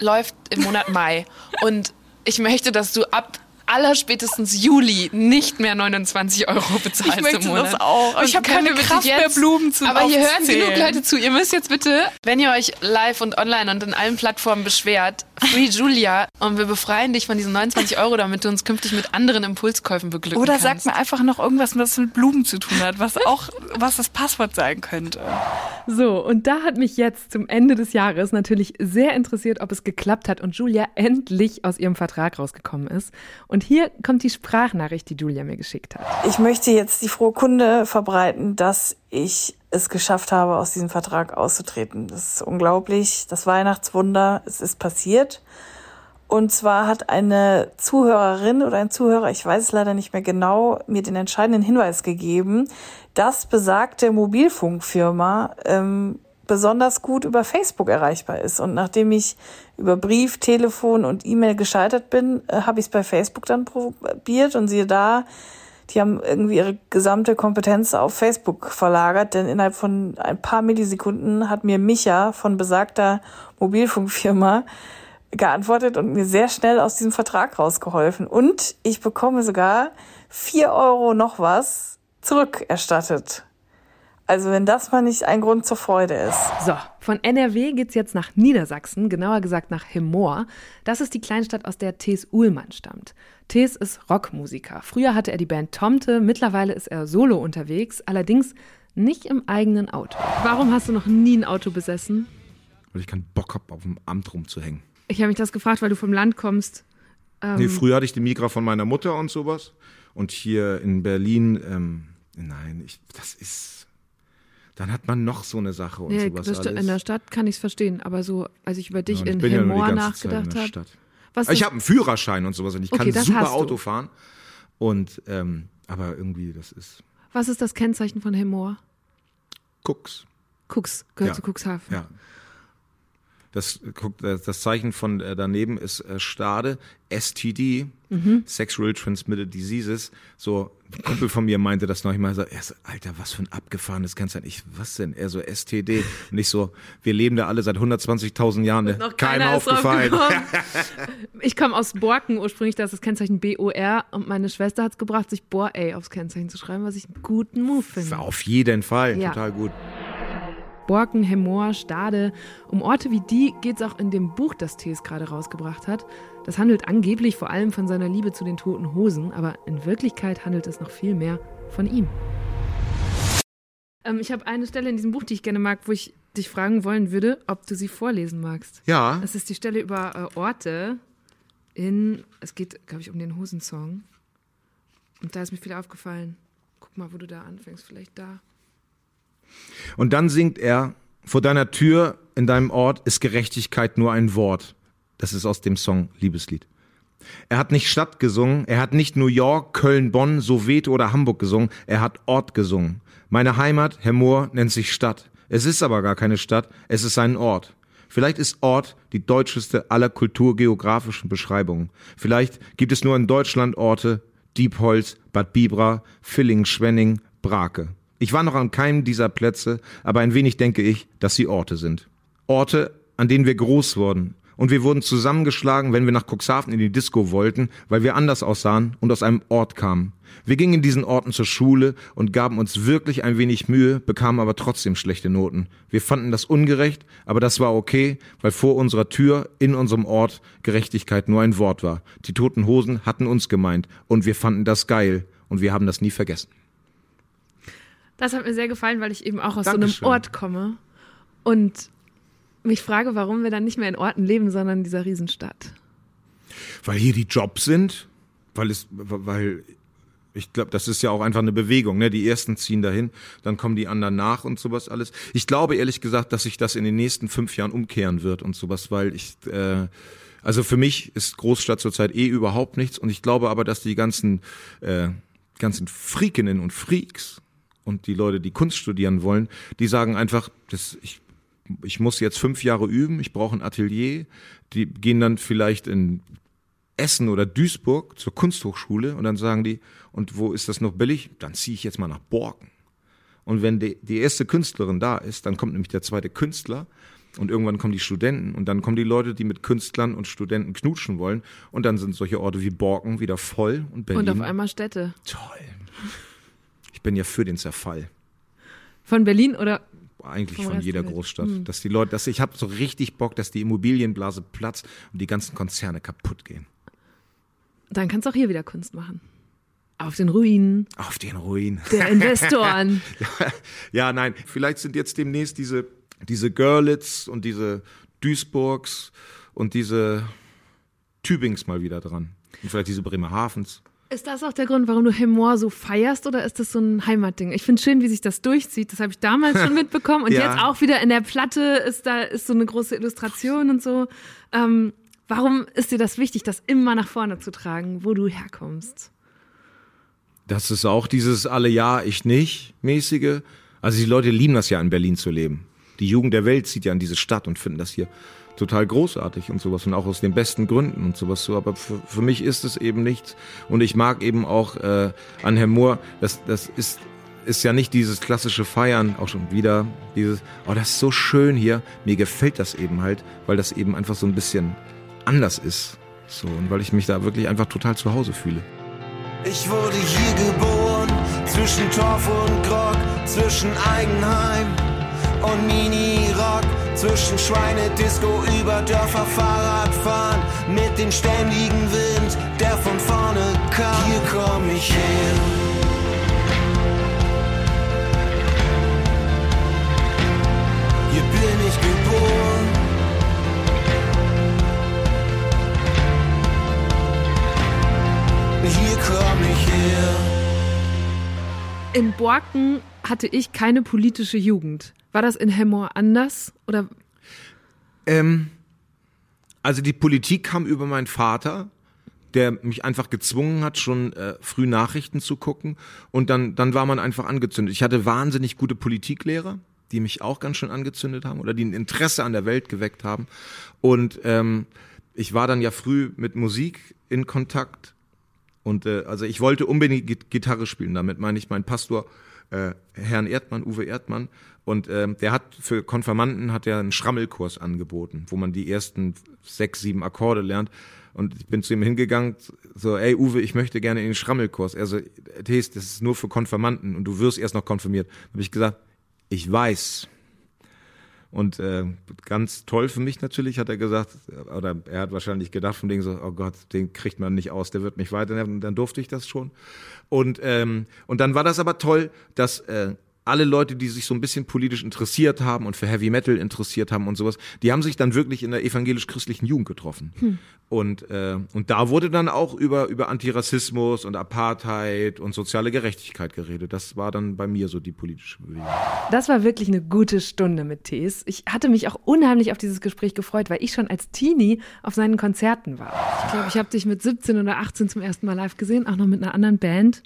läuft im Monat Mai und ich möchte, dass du ab allerspätestens Juli nicht mehr 29 Euro bezahlst Ich im Monat. das auch. Aber ich Und habe keine bitte Kraft mehr, Blumen zu Aber hier hören aufzählen. genug Leute zu. Ihr müsst jetzt bitte, wenn ihr euch live und online und in allen Plattformen beschwert, Free Julia und wir befreien dich von diesen 29 Euro, damit du uns künftig mit anderen Impulskäufen beglücken Oder kannst. sag mir einfach noch irgendwas, was mit Blumen zu tun hat, was auch, was das Passwort sein könnte. So, und da hat mich jetzt zum Ende des Jahres natürlich sehr interessiert, ob es geklappt hat und Julia endlich aus ihrem Vertrag rausgekommen ist. Und hier kommt die Sprachnachricht, die Julia mir geschickt hat. Ich möchte jetzt die frohe Kunde verbreiten, dass ich es geschafft habe, aus diesem Vertrag auszutreten. Das ist unglaublich. Das Weihnachtswunder, es ist passiert. Und zwar hat eine Zuhörerin oder ein Zuhörer, ich weiß es leider nicht mehr genau, mir den entscheidenden Hinweis gegeben, dass besagte Mobilfunkfirma ähm, besonders gut über Facebook erreichbar ist. Und nachdem ich über Brief, Telefon und E-Mail gescheitert bin, äh, habe ich es bei Facebook dann probiert und siehe da, die haben irgendwie ihre gesamte Kompetenz auf Facebook verlagert, denn innerhalb von ein paar Millisekunden hat mir Micha von besagter Mobilfunkfirma geantwortet und mir sehr schnell aus diesem Vertrag rausgeholfen. Und ich bekomme sogar vier Euro noch was zurückerstattet. Also wenn das mal nicht ein Grund zur Freude ist. So, von NRW geht's jetzt nach Niedersachsen, genauer gesagt nach Hemmoor. Das ist die Kleinstadt, aus der Thes Uhlmann stammt. Thes ist Rockmusiker. Früher hatte er die Band Tomte, mittlerweile ist er solo unterwegs, allerdings nicht im eigenen Auto. Warum hast du noch nie ein Auto besessen? Weil ich keinen Bock habe, auf dem Amt rumzuhängen. Ich habe mich das gefragt, weil du vom Land kommst. Ähm, Nee, früher hatte ich die Migra von meiner Mutter und sowas. Und hier in Berlin, ähm, nein, ich, das ist. Dann hat man noch so eine Sache und ja, sowas alles. in der Stadt kann ich es verstehen, aber so, als ich über dich Ja, in ja Hemmoor in nachgedacht habe. Was Ich ist- habe einen Führerschein und sowas und ich Okay, kann super du. Auto fahren. Und ähm, aber irgendwie, das ist Was ist das Kennzeichen von Hemmoor? Cooks. Cooks, gehört Ja. zu Cuxhaven. Ja. Das, guck, das Zeichen von äh, daneben ist äh, Stade, STD, Mhm. Sexual Transmitted Diseases. So, ein Kumpel von mir meinte das noch mal so, er so, Alter, was für ein abgefahrenes Kennzeichen. Ich, was denn? Er so, STD. Und ich so, wir leben da alle seit 120.000 Jahren. Ne? Noch Keiner keiner aufgefallen. *laughs* Ich komme aus Borken ursprünglich, da ist das Kennzeichen BOR und meine Schwester hat es gebracht, sich Bor-A aufs Kennzeichen zu schreiben, was ich einen guten Move finde. Auf jeden Fall, Ja. total gut. Borken, Hemmoor, Stade. Um Orte wie die geht es auch in dem Buch, das Thees gerade rausgebracht hat. Das handelt angeblich vor allem von seiner Liebe zu den toten Hosen, aber in Wirklichkeit handelt es noch viel mehr von ihm. Ähm, ich habe eine Stelle in diesem Buch, die ich gerne mag, wo ich dich fragen wollen würde, ob du sie vorlesen magst. Ja. Das ist die Stelle über äh, Orte in, es geht, glaube ich, um den Hosensong. Und da ist mir viel aufgefallen. Guck mal, wo du da anfängst, vielleicht da. Und dann singt er, vor deiner Tür in deinem Ort ist Gerechtigkeit nur ein Wort. Das ist aus dem Song Liebeslied. Er hat nicht Stadt gesungen, er hat nicht New York, Köln, Bonn, Soweto oder Hamburg gesungen, er hat Ort gesungen. Meine Heimat, Herr Mohr, nennt sich Stadt. Es ist aber gar keine Stadt, es ist ein Ort. Vielleicht ist Ort die deutscheste aller kulturgeografischen Beschreibungen. Vielleicht gibt es nur in Deutschland Orte, Diepholz, Bad Bibra, Villingen, Schwenning, Brake. Ich war noch an keinem dieser Plätze, aber ein wenig denke ich, dass sie Orte sind. Orte, an denen wir groß wurden, und wir wurden zusammengeschlagen, wenn wir nach Cuxhaven in die Disco wollten, weil wir anders aussahen und aus einem Ort kamen. Wir gingen in diesen Orten zur Schule und gaben uns wirklich ein wenig Mühe, bekamen aber trotzdem schlechte Noten. Wir fanden das ungerecht, aber das war okay, weil vor unserer Tür in unserem Ort Gerechtigkeit nur ein Wort war. Die toten Hosen hatten uns gemeint und wir fanden das geil und wir haben das nie vergessen. Das hat mir sehr gefallen, weil ich eben auch aus Dankeschön. so einem Ort komme und mich frage, warum wir dann nicht mehr in Orten leben, sondern in dieser Riesenstadt. Weil hier die Jobs sind, weil es, weil ich glaube, das ist ja auch einfach eine Bewegung. Ne? Die ersten ziehen dahin, dann kommen die anderen nach und sowas alles. Ich glaube ehrlich gesagt, dass sich das in den nächsten fünf Jahren umkehren wird und sowas, weil ich, äh, also für mich ist Großstadt zurzeit eh überhaupt nichts und ich glaube aber, dass die ganzen, äh, ganzen Freakinnen und Freaks und die Leute, die Kunst studieren wollen, die sagen einfach, das, ich ich muss jetzt fünf Jahre üben, ich brauche ein Atelier. Die gehen dann vielleicht in Essen oder Duisburg zur Kunsthochschule und dann sagen die, und wo ist das noch billig? Dann ziehe ich jetzt mal nach Borken. Und wenn die, die erste Künstlerin da ist, dann kommt nämlich der zweite Künstler und irgendwann kommen die Studenten und dann kommen die Leute, die mit Künstlern und Studenten knutschen wollen und dann sind solche Orte wie Borken wieder voll und Berlin. Und auf einmal Städte. Toll. Ich bin ja für den Zerfall. Von Berlin oder eigentlich von jeder Großstadt. Mhm. Dass die Leute, dass ich habe so richtig Bock, dass die Immobilienblase platzt und die ganzen Konzerne kaputt gehen. Dann kannst du auch hier wieder Kunst machen. Auf den Ruinen. Auf den Ruinen. Der Investoren. ja, *laughs* ja, nein, vielleicht sind jetzt demnächst diese, diese Görlitz und diese Duisburgs und diese Tübings mal wieder dran. Und vielleicht diese Bremerhavens. Ist das auch der Grund, warum du Hemmoir so feierst oder ist das so ein Heimatding? Ich finde schön, wie sich das durchzieht. Das habe ich damals schon *laughs* mitbekommen und ja. jetzt auch wieder in der Platte ist da ist so eine große Illustration und so. Ähm, warum ist dir das wichtig, das immer nach vorne zu tragen, wo du herkommst? Das ist auch dieses alle ja, ich nicht mäßige. Also die Leute lieben das ja in Berlin zu leben. Die Jugend der Welt zieht ja in diese Stadt und finden das hier total großartig und sowas und auch aus den besten Gründen und sowas so. Aber für, für mich ist es eben nichts. Und ich mag eben auch äh, an Herrn Mohr, das, das ist ist ja nicht dieses klassische Feiern, auch schon wieder dieses, oh, das ist so schön hier. Mir gefällt das eben halt, weil das eben einfach so ein bisschen anders ist. So, und weil ich mich da wirklich einfach total zu Hause fühle. Ich wurde hier geboren, zwischen Torf und Grog, zwischen Eigenheim und Mini-Rock zwischen Schweinedisco über Dörfer Fahrrad fahren mit dem ständigen Wind, der von vorne kam. Hier komm ich her. Hier bin ich geboren. Hier komm ich her. In Borken hatte ich keine politische Jugend. War das in Hemmoor anders? Oder? Ähm, also die Politik kam über meinen Vater, der mich einfach gezwungen hat, schon äh, früh Nachrichten zu gucken. Und dann, dann war man einfach angezündet. Ich hatte wahnsinnig gute Politiklehrer, die mich auch ganz schön angezündet haben oder die ein Interesse an der Welt geweckt haben. Und ähm, ich war dann ja früh mit Musik in Kontakt. Und äh, also ich wollte unbedingt Gitarre spielen. Damit meine ich meinen Pastor äh, Herrn Erdmann, Uwe Erdmann. Und ähm, der hat für Konfirmanden hat er einen Schrammelkurs angeboten, wo man die ersten sechs, sieben Akkorde lernt. Und ich bin zu ihm hingegangen, so, ey Uwe, ich möchte gerne in den Schrammelkurs. Er so, Thees, das ist nur für Konfirmanden und du wirst erst noch konfirmiert. Habe ich gesagt, ich weiß. Und äh, ganz toll für mich natürlich, hat er gesagt, oder er hat wahrscheinlich gedacht von dem so, oh Gott, den kriegt man nicht aus, der wird mich weiternehmen. Dann durfte ich das schon. Und, ähm, und dann war das aber toll, dass äh, alle Leute, die sich so ein bisschen politisch interessiert haben und für Heavy Metal interessiert haben und sowas, die haben sich dann wirklich in der evangelisch-christlichen Jugend getroffen. Hm. Und, äh, und da wurde dann auch über, über Antirassismus und Apartheid und soziale Gerechtigkeit geredet. Das war dann bei mir so die politische Bewegung. Das war wirklich eine gute Stunde mit Tees. Ich hatte mich auch unheimlich auf dieses Gespräch gefreut, weil ich schon als Teenie auf seinen Konzerten war. Ich glaube, ich habe dich mit 17 oder 18 zum ersten Mal live gesehen, auch noch mit einer anderen Band.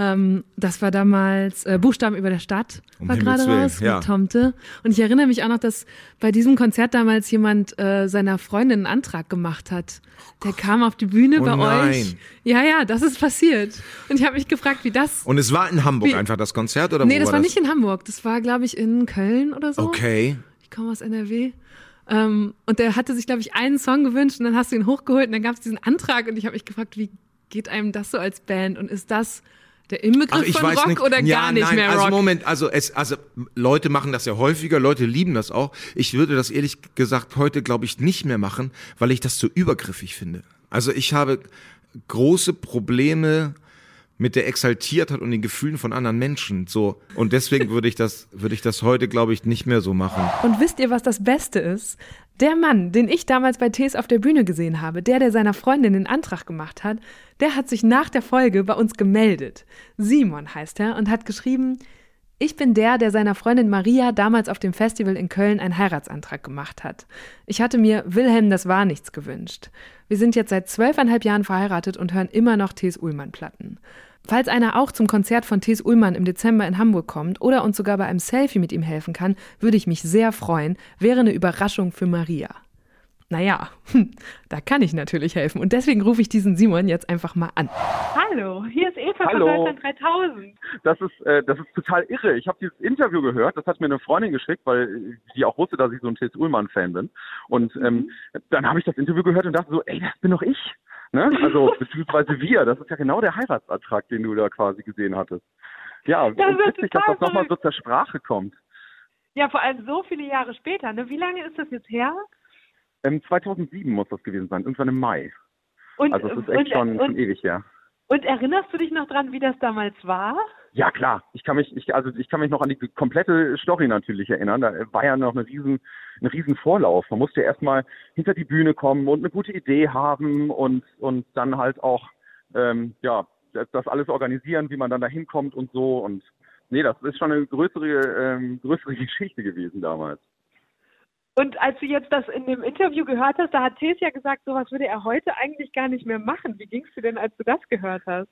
Ähm, das war damals äh, Buchstaben über der Stadt, Um war gerade raus ja. mit Tomte. Und ich erinnere mich auch noch, dass bei diesem Konzert damals jemand äh, seiner Freundin einen Antrag gemacht hat. Der kam auf die Bühne Oh bei nein. euch. Ja, ja, das ist passiert. Und ich habe mich gefragt, wie das. Und es war in Hamburg Wie- einfach das Konzert oder nee, das war das? nicht in Hamburg. Das war, glaube ich, in Köln oder so. Okay. Ich komme aus NRW. Ähm, und der hatte sich, glaube ich, einen Song gewünscht und dann hast du ihn hochgeholt und dann gab es diesen Antrag und ich habe mich gefragt, wie geht einem das so als Band und ist das der Inbegriff Ach, ich von Rock nicht. oder ja, gar nicht nein, mehr also Rock? Moment, also es, also Leute machen das ja häufiger, Leute lieben das auch. Ich würde das ehrlich gesagt heute, glaube ich, nicht mehr machen, weil ich das zu übergriffig finde. Also ich habe große Probleme mit der Exaltiertheit und den Gefühlen von anderen Menschen. So und deswegen *laughs* würde ich das, würde ich das heute, glaube ich, nicht mehr so machen. Und wisst ihr, was das Beste ist? Der Mann, den ich damals bei Tees auf der Bühne gesehen habe, der, der seiner Freundin den Antrag gemacht hat, der hat sich nach der Folge bei uns gemeldet. Simon heißt er und hat geschrieben, ich bin der, der seiner Freundin Maria damals auf dem Festival in Köln einen Heiratsantrag gemacht hat. Ich hatte mir Wilhelm das war nichts gewünscht. Wir sind jetzt seit zwölfeinhalb Jahren verheiratet und hören immer noch Tees Ullmann-Platten. Falls einer auch zum Konzert von Tees Ullmann im Dezember in Hamburg kommt oder uns sogar bei einem Selfie mit ihm helfen kann, würde ich mich sehr freuen. Wäre eine Überraschung für Maria. Naja, da kann ich natürlich helfen. Und deswegen rufe ich diesen Simon jetzt einfach mal an. Hallo, hier ist Eva Hallo. von Deutschland 3000. Das ist, äh, das ist total irre. Ich habe dieses Interview gehört, das hat mir eine Freundin geschickt, weil die auch wusste, dass ich so ein T.S. Ullmann-Fan bin. Und ähm, dann habe ich das Interview gehört und dachte so, ey, das bin doch ich. Ne? Also, *laughs* beziehungsweise wir. Das ist ja genau der Heiratsantrag, den du da quasi gesehen hattest. Ja, Das und ist witzig, dass das nochmal so zur Sprache kommt. Ja, vor allem so viele Jahre später. Ne? Wie lange ist das jetzt her? Ähm, 2007 muss das gewesen sein, irgendwann im Mai. Und, Also, es ist echt und, schon, schon und, ewig her. und erinnerst du dich noch dran, wie das damals war? Ja klar, ich kann mich, ich, also ich kann mich noch an die komplette Story natürlich erinnern. Da war ja noch eine riesen, ein riesen Vorlauf. Man musste ja erstmal hinter die Bühne kommen und eine gute Idee haben und und dann halt auch ähm, ja das, das alles organisieren, wie man dann da hinkommt und so. Und nee, das ist schon eine größere ähm, größere *laughs* Geschichte gewesen damals. Und als du jetzt das in dem Interview gehört hast, da hat Thes ja gesagt, sowas würde er heute eigentlich gar nicht mehr machen. Wie ging's dir denn, als du das gehört hast?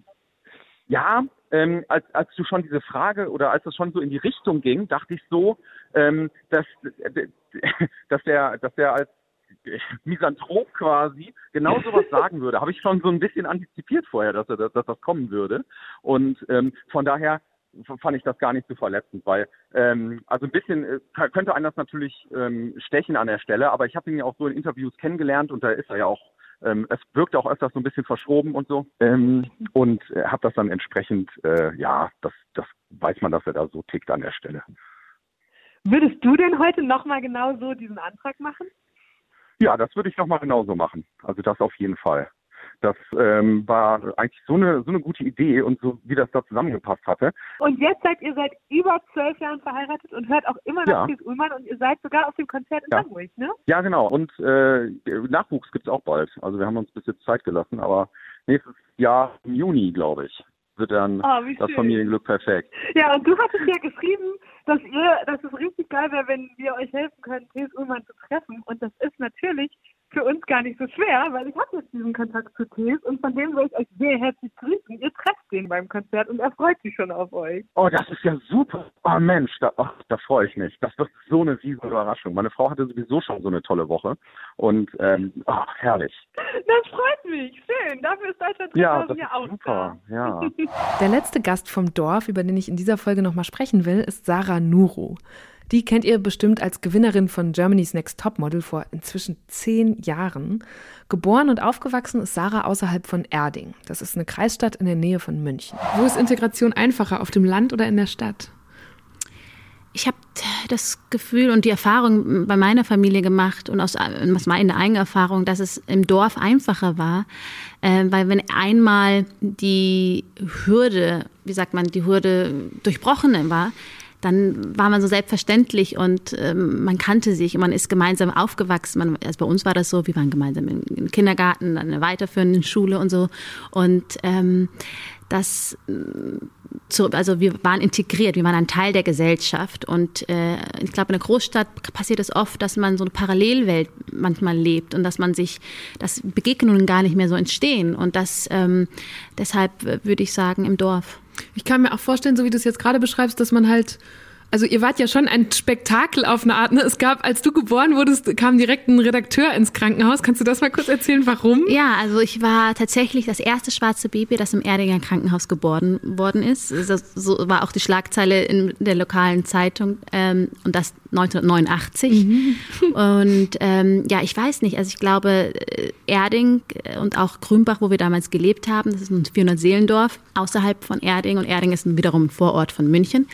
Ja, ähm, als, als du schon diese Frage oder als es schon so in die Richtung ging, dachte ich so, ähm, dass, *laughs* dass der, dass der als Misanthrop quasi genau sowas *laughs* sagen würde. Habe ich schon so ein bisschen antizipiert vorher, dass, er, dass, dass das kommen würde. Und ähm, von daher fand ich das gar nicht so verletzend, weil ähm, also ein bisschen äh, könnte einen das natürlich ähm, stechen an der Stelle, aber ich habe ihn ja auch so in Interviews kennengelernt und da ist er ja auch ähm, es wirkt auch öfters so ein bisschen verschroben und so ähm, und äh, habe das dann entsprechend äh, ja das das weiß man, dass er da so tickt an der Stelle. Würdest du denn heute nochmal genau so diesen Antrag machen? Ja, das würde ich nochmal genauso machen. Also das auf jeden Fall. Das ähm, war eigentlich so eine so eine gute Idee und so wie das da zusammengepasst hatte. Und jetzt seid ihr seit über zwölf Jahren verheiratet und hört auch immer noch Ja. Thes Ullmann und ihr seid sogar auf dem Konzert in Ja. Hamburg, ne? Ja, genau. Und äh, Nachwuchs gibt's auch bald. Also wir haben uns bis jetzt Zeit gelassen, aber nächstes Jahr im Juni, glaube ich, wird dann Oh, das. Familienglück perfekt. Ja, und du hattest ja geschrieben, dass ihr, dass es richtig geil wäre, wenn wir euch helfen können, Thes Ullmann zu treffen. Und das ist natürlich für uns gar nicht so schwer, weil ich habe jetzt diesen Kontakt zu Thes und von dem will ich euch sehr herzlich grüßen. Ihr trefft den beim Konzert und er freut sich schon auf euch. Oh, das ist ja super. Oh Mensch, da, oh, da freue ich mich. Das wird so eine riesige Überraschung. Meine Frau hatte sowieso schon so eine tolle Woche. Und ähm, oh, herrlich. Das freut mich. Schön. Dafür ist Deutschland Ja, 3000 das ja ist auch super. Ja. *laughs* Der letzte Gast vom Dorf, über den ich in dieser Folge nochmal sprechen will, ist Sarah Nuru. Die kennt ihr bestimmt als Gewinnerin von Germany's Next Topmodel vor inzwischen zehn Jahren. Geboren und aufgewachsen ist Sarah außerhalb von Erding. Das ist eine Kreisstadt in der Nähe von München. Wo ist Integration einfacher, auf dem Land oder in der Stadt? Ich habe das Gefühl und die Erfahrung bei meiner Familie gemacht und aus, aus meiner eigenen Erfahrung, dass es im Dorf einfacher war, äh, weil wenn einmal die Hürde, wie sagt man, die Hürde durchbrochen war, dann war man so selbstverständlich und ähm, man kannte sich und man ist gemeinsam aufgewachsen. Man, also bei uns war das so, wir waren gemeinsam im, im Kindergarten, dann eine weiterführende Schule und so. Und ähm, das, zu, also wir waren integriert, wir waren ein Teil der Gesellschaft. Und äh, ich glaube, in der Großstadt passiert es oft, dass man so eine Parallelwelt manchmal lebt und dass man sich, dass Begegnungen gar nicht mehr so entstehen. Und das, ähm, deshalb würde ich sagen, im Dorf. Ich kann mir auch vorstellen, so wie du es jetzt gerade beschreibst, dass man halt also ihr wart ja schon ein Spektakel auf eine Art. Ne? Es gab, als du geboren wurdest, kam direkt ein Redakteur ins Krankenhaus. Kannst du das mal kurz erzählen, warum? Ja, also ich war tatsächlich das erste schwarze Baby, das im Erdinger Krankenhaus geboren worden ist. Das, so war auch die Schlagzeile in der lokalen Zeitung ähm, und das 1989. Mhm. *laughs* Und ähm, ja, ich weiß nicht. Also ich glaube, äh, Erding und auch Grünbach, wo wir damals gelebt haben, das ist ein 400 Seelendorf außerhalb von Erding und Erding ist wiederum ein Vorort von München.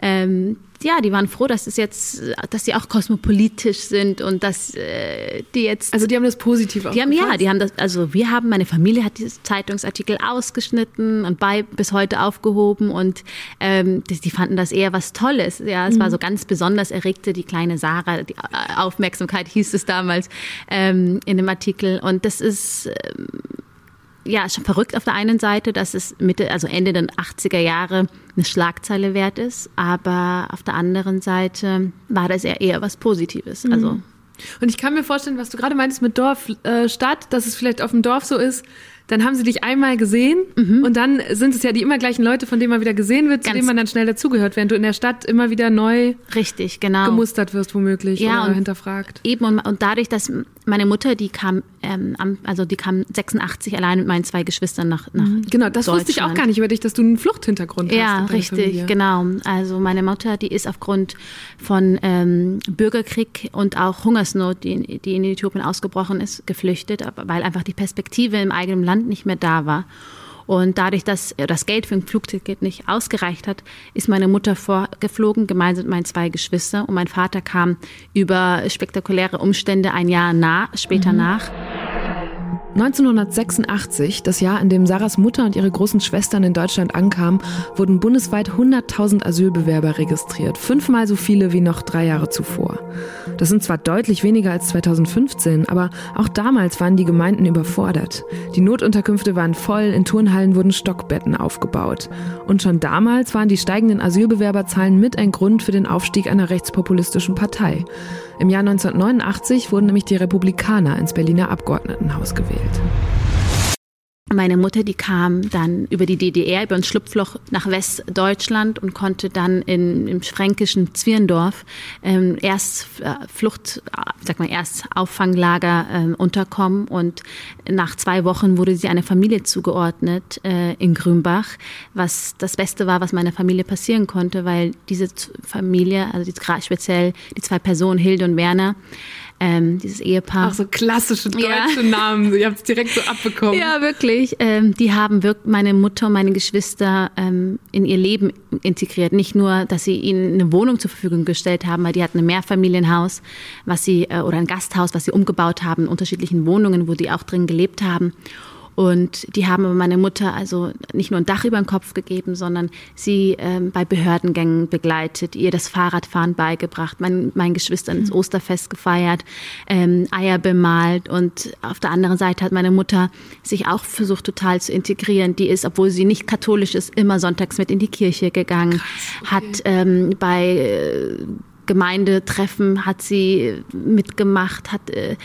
Ähm, ja, die waren froh, dass es jetzt, dass sie auch kosmopolitisch sind und dass äh, die jetzt. Also die haben das positiv Die haben ja, die haben das. Also wir haben, meine Familie hat diese Zeitungsartikel ausgeschnitten und bei bis heute aufgehoben und ähm, die, die fanden das eher was Tolles. Ja, es mhm. war so ganz besonders erregte die kleine Sarah, die äh, Aufmerksamkeit hieß es damals ähm, in dem Artikel und das ist ähm, ja, schon verrückt auf der einen Seite, dass es Mitte, also Ende der 80er Jahre eine Schlagzeile wert ist, aber auf der anderen Seite war das eher, eher was Positives. Mhm. Also und ich kann mir vorstellen, was du gerade meintest mit Dorf, äh, Stadt, dass es vielleicht auf dem Dorf so ist, dann haben sie dich einmal gesehen mhm. und dann sind es ja die immer gleichen Leute, von denen man wieder gesehen wird, zu denen man dann schnell dazugehört, während du in der Stadt immer wieder neu Richtig, genau. gemustert wirst womöglich ja, oder hinterfragt. Eben und, und dadurch, dass meine Mutter, die kam, ähm, also die kam 86 allein mit meinen zwei Geschwistern nach, nach mhm. Genau, das wusste ich auch gar nicht über dich, dass du einen Fluchthintergrund ja, hast. Ja, richtig, Familie. genau. Also meine Mutter, die ist aufgrund von ähm, Bürgerkrieg und auch Hungersnot, die, die in Äthiopien ausgebrochen ist, geflüchtet, weil einfach die Perspektive im eigenen Land nicht mehr da war. Und dadurch, dass das Geld für ein Flugticket nicht ausgereicht hat, ist meine Mutter vorgeflogen, gemeinsam mit meinen zwei Geschwistern. Und mein Vater kam über spektakuläre Umstände ein Jahr nach, später mhm. nach. 1986, das Jahr, in dem Sarahs Mutter und ihre großen Schwestern in Deutschland ankamen, wurden bundesweit 100.000 Asylbewerber registriert, fünfmal so viele wie noch drei Jahre zuvor. Das sind zwar deutlich weniger als 2015, aber auch damals waren die Gemeinden überfordert. Die Notunterkünfte waren voll, in Turnhallen wurden Stockbetten aufgebaut. Und schon damals waren die steigenden Asylbewerberzahlen mit ein Grund für den Aufstieg einer rechtspopulistischen Partei. Im Jahr 1989 wurden nämlich die Republikaner ins Berliner Abgeordnetenhaus gewählt. Meine Mutter, die kam dann über die DDR, über ein Schlupfloch nach Westdeutschland und konnte dann in, im fränkischen Zwirndorf ähm, erst äh, Flucht, sag mal, erst Auffanglager äh, unterkommen. Und nach zwei Wochen wurde sie einer Familie zugeordnet äh, in Grünbach, was das Beste war, was meiner Familie passieren konnte, weil diese Familie, also die, speziell die zwei Personen, Hilde und Werner, ähm, dieses Ehepaar. Auch so klassische deutsche ja. Namen, ihr habt es direkt so abbekommen. Ja, wirklich. Ähm, die haben wirklich meine Mutter und meine Geschwister ähm, in ihr Leben integriert. Nicht nur, dass sie ihnen eine Wohnung zur Verfügung gestellt haben, weil die hatten ein Mehrfamilienhaus, was sie äh, oder ein Gasthaus, was sie umgebaut haben, in unterschiedlichen Wohnungen, wo die auch drin gelebt haben. Und die haben aber meine Mutter also nicht nur ein Dach über den Kopf gegeben, sondern sie ähm, bei Behördengängen begleitet, ihr das Fahrradfahren beigebracht, mein, meinen Geschwistern ins mhm. Osterfest gefeiert, ähm, Eier bemalt. Und auf der anderen Seite hat meine Mutter sich auch versucht, total zu integrieren. Die ist, obwohl sie nicht katholisch ist, immer sonntags mit in die Kirche gegangen, Krass, okay. hat ähm, bei äh, Gemeindetreffen hat sie mitgemacht, hat äh,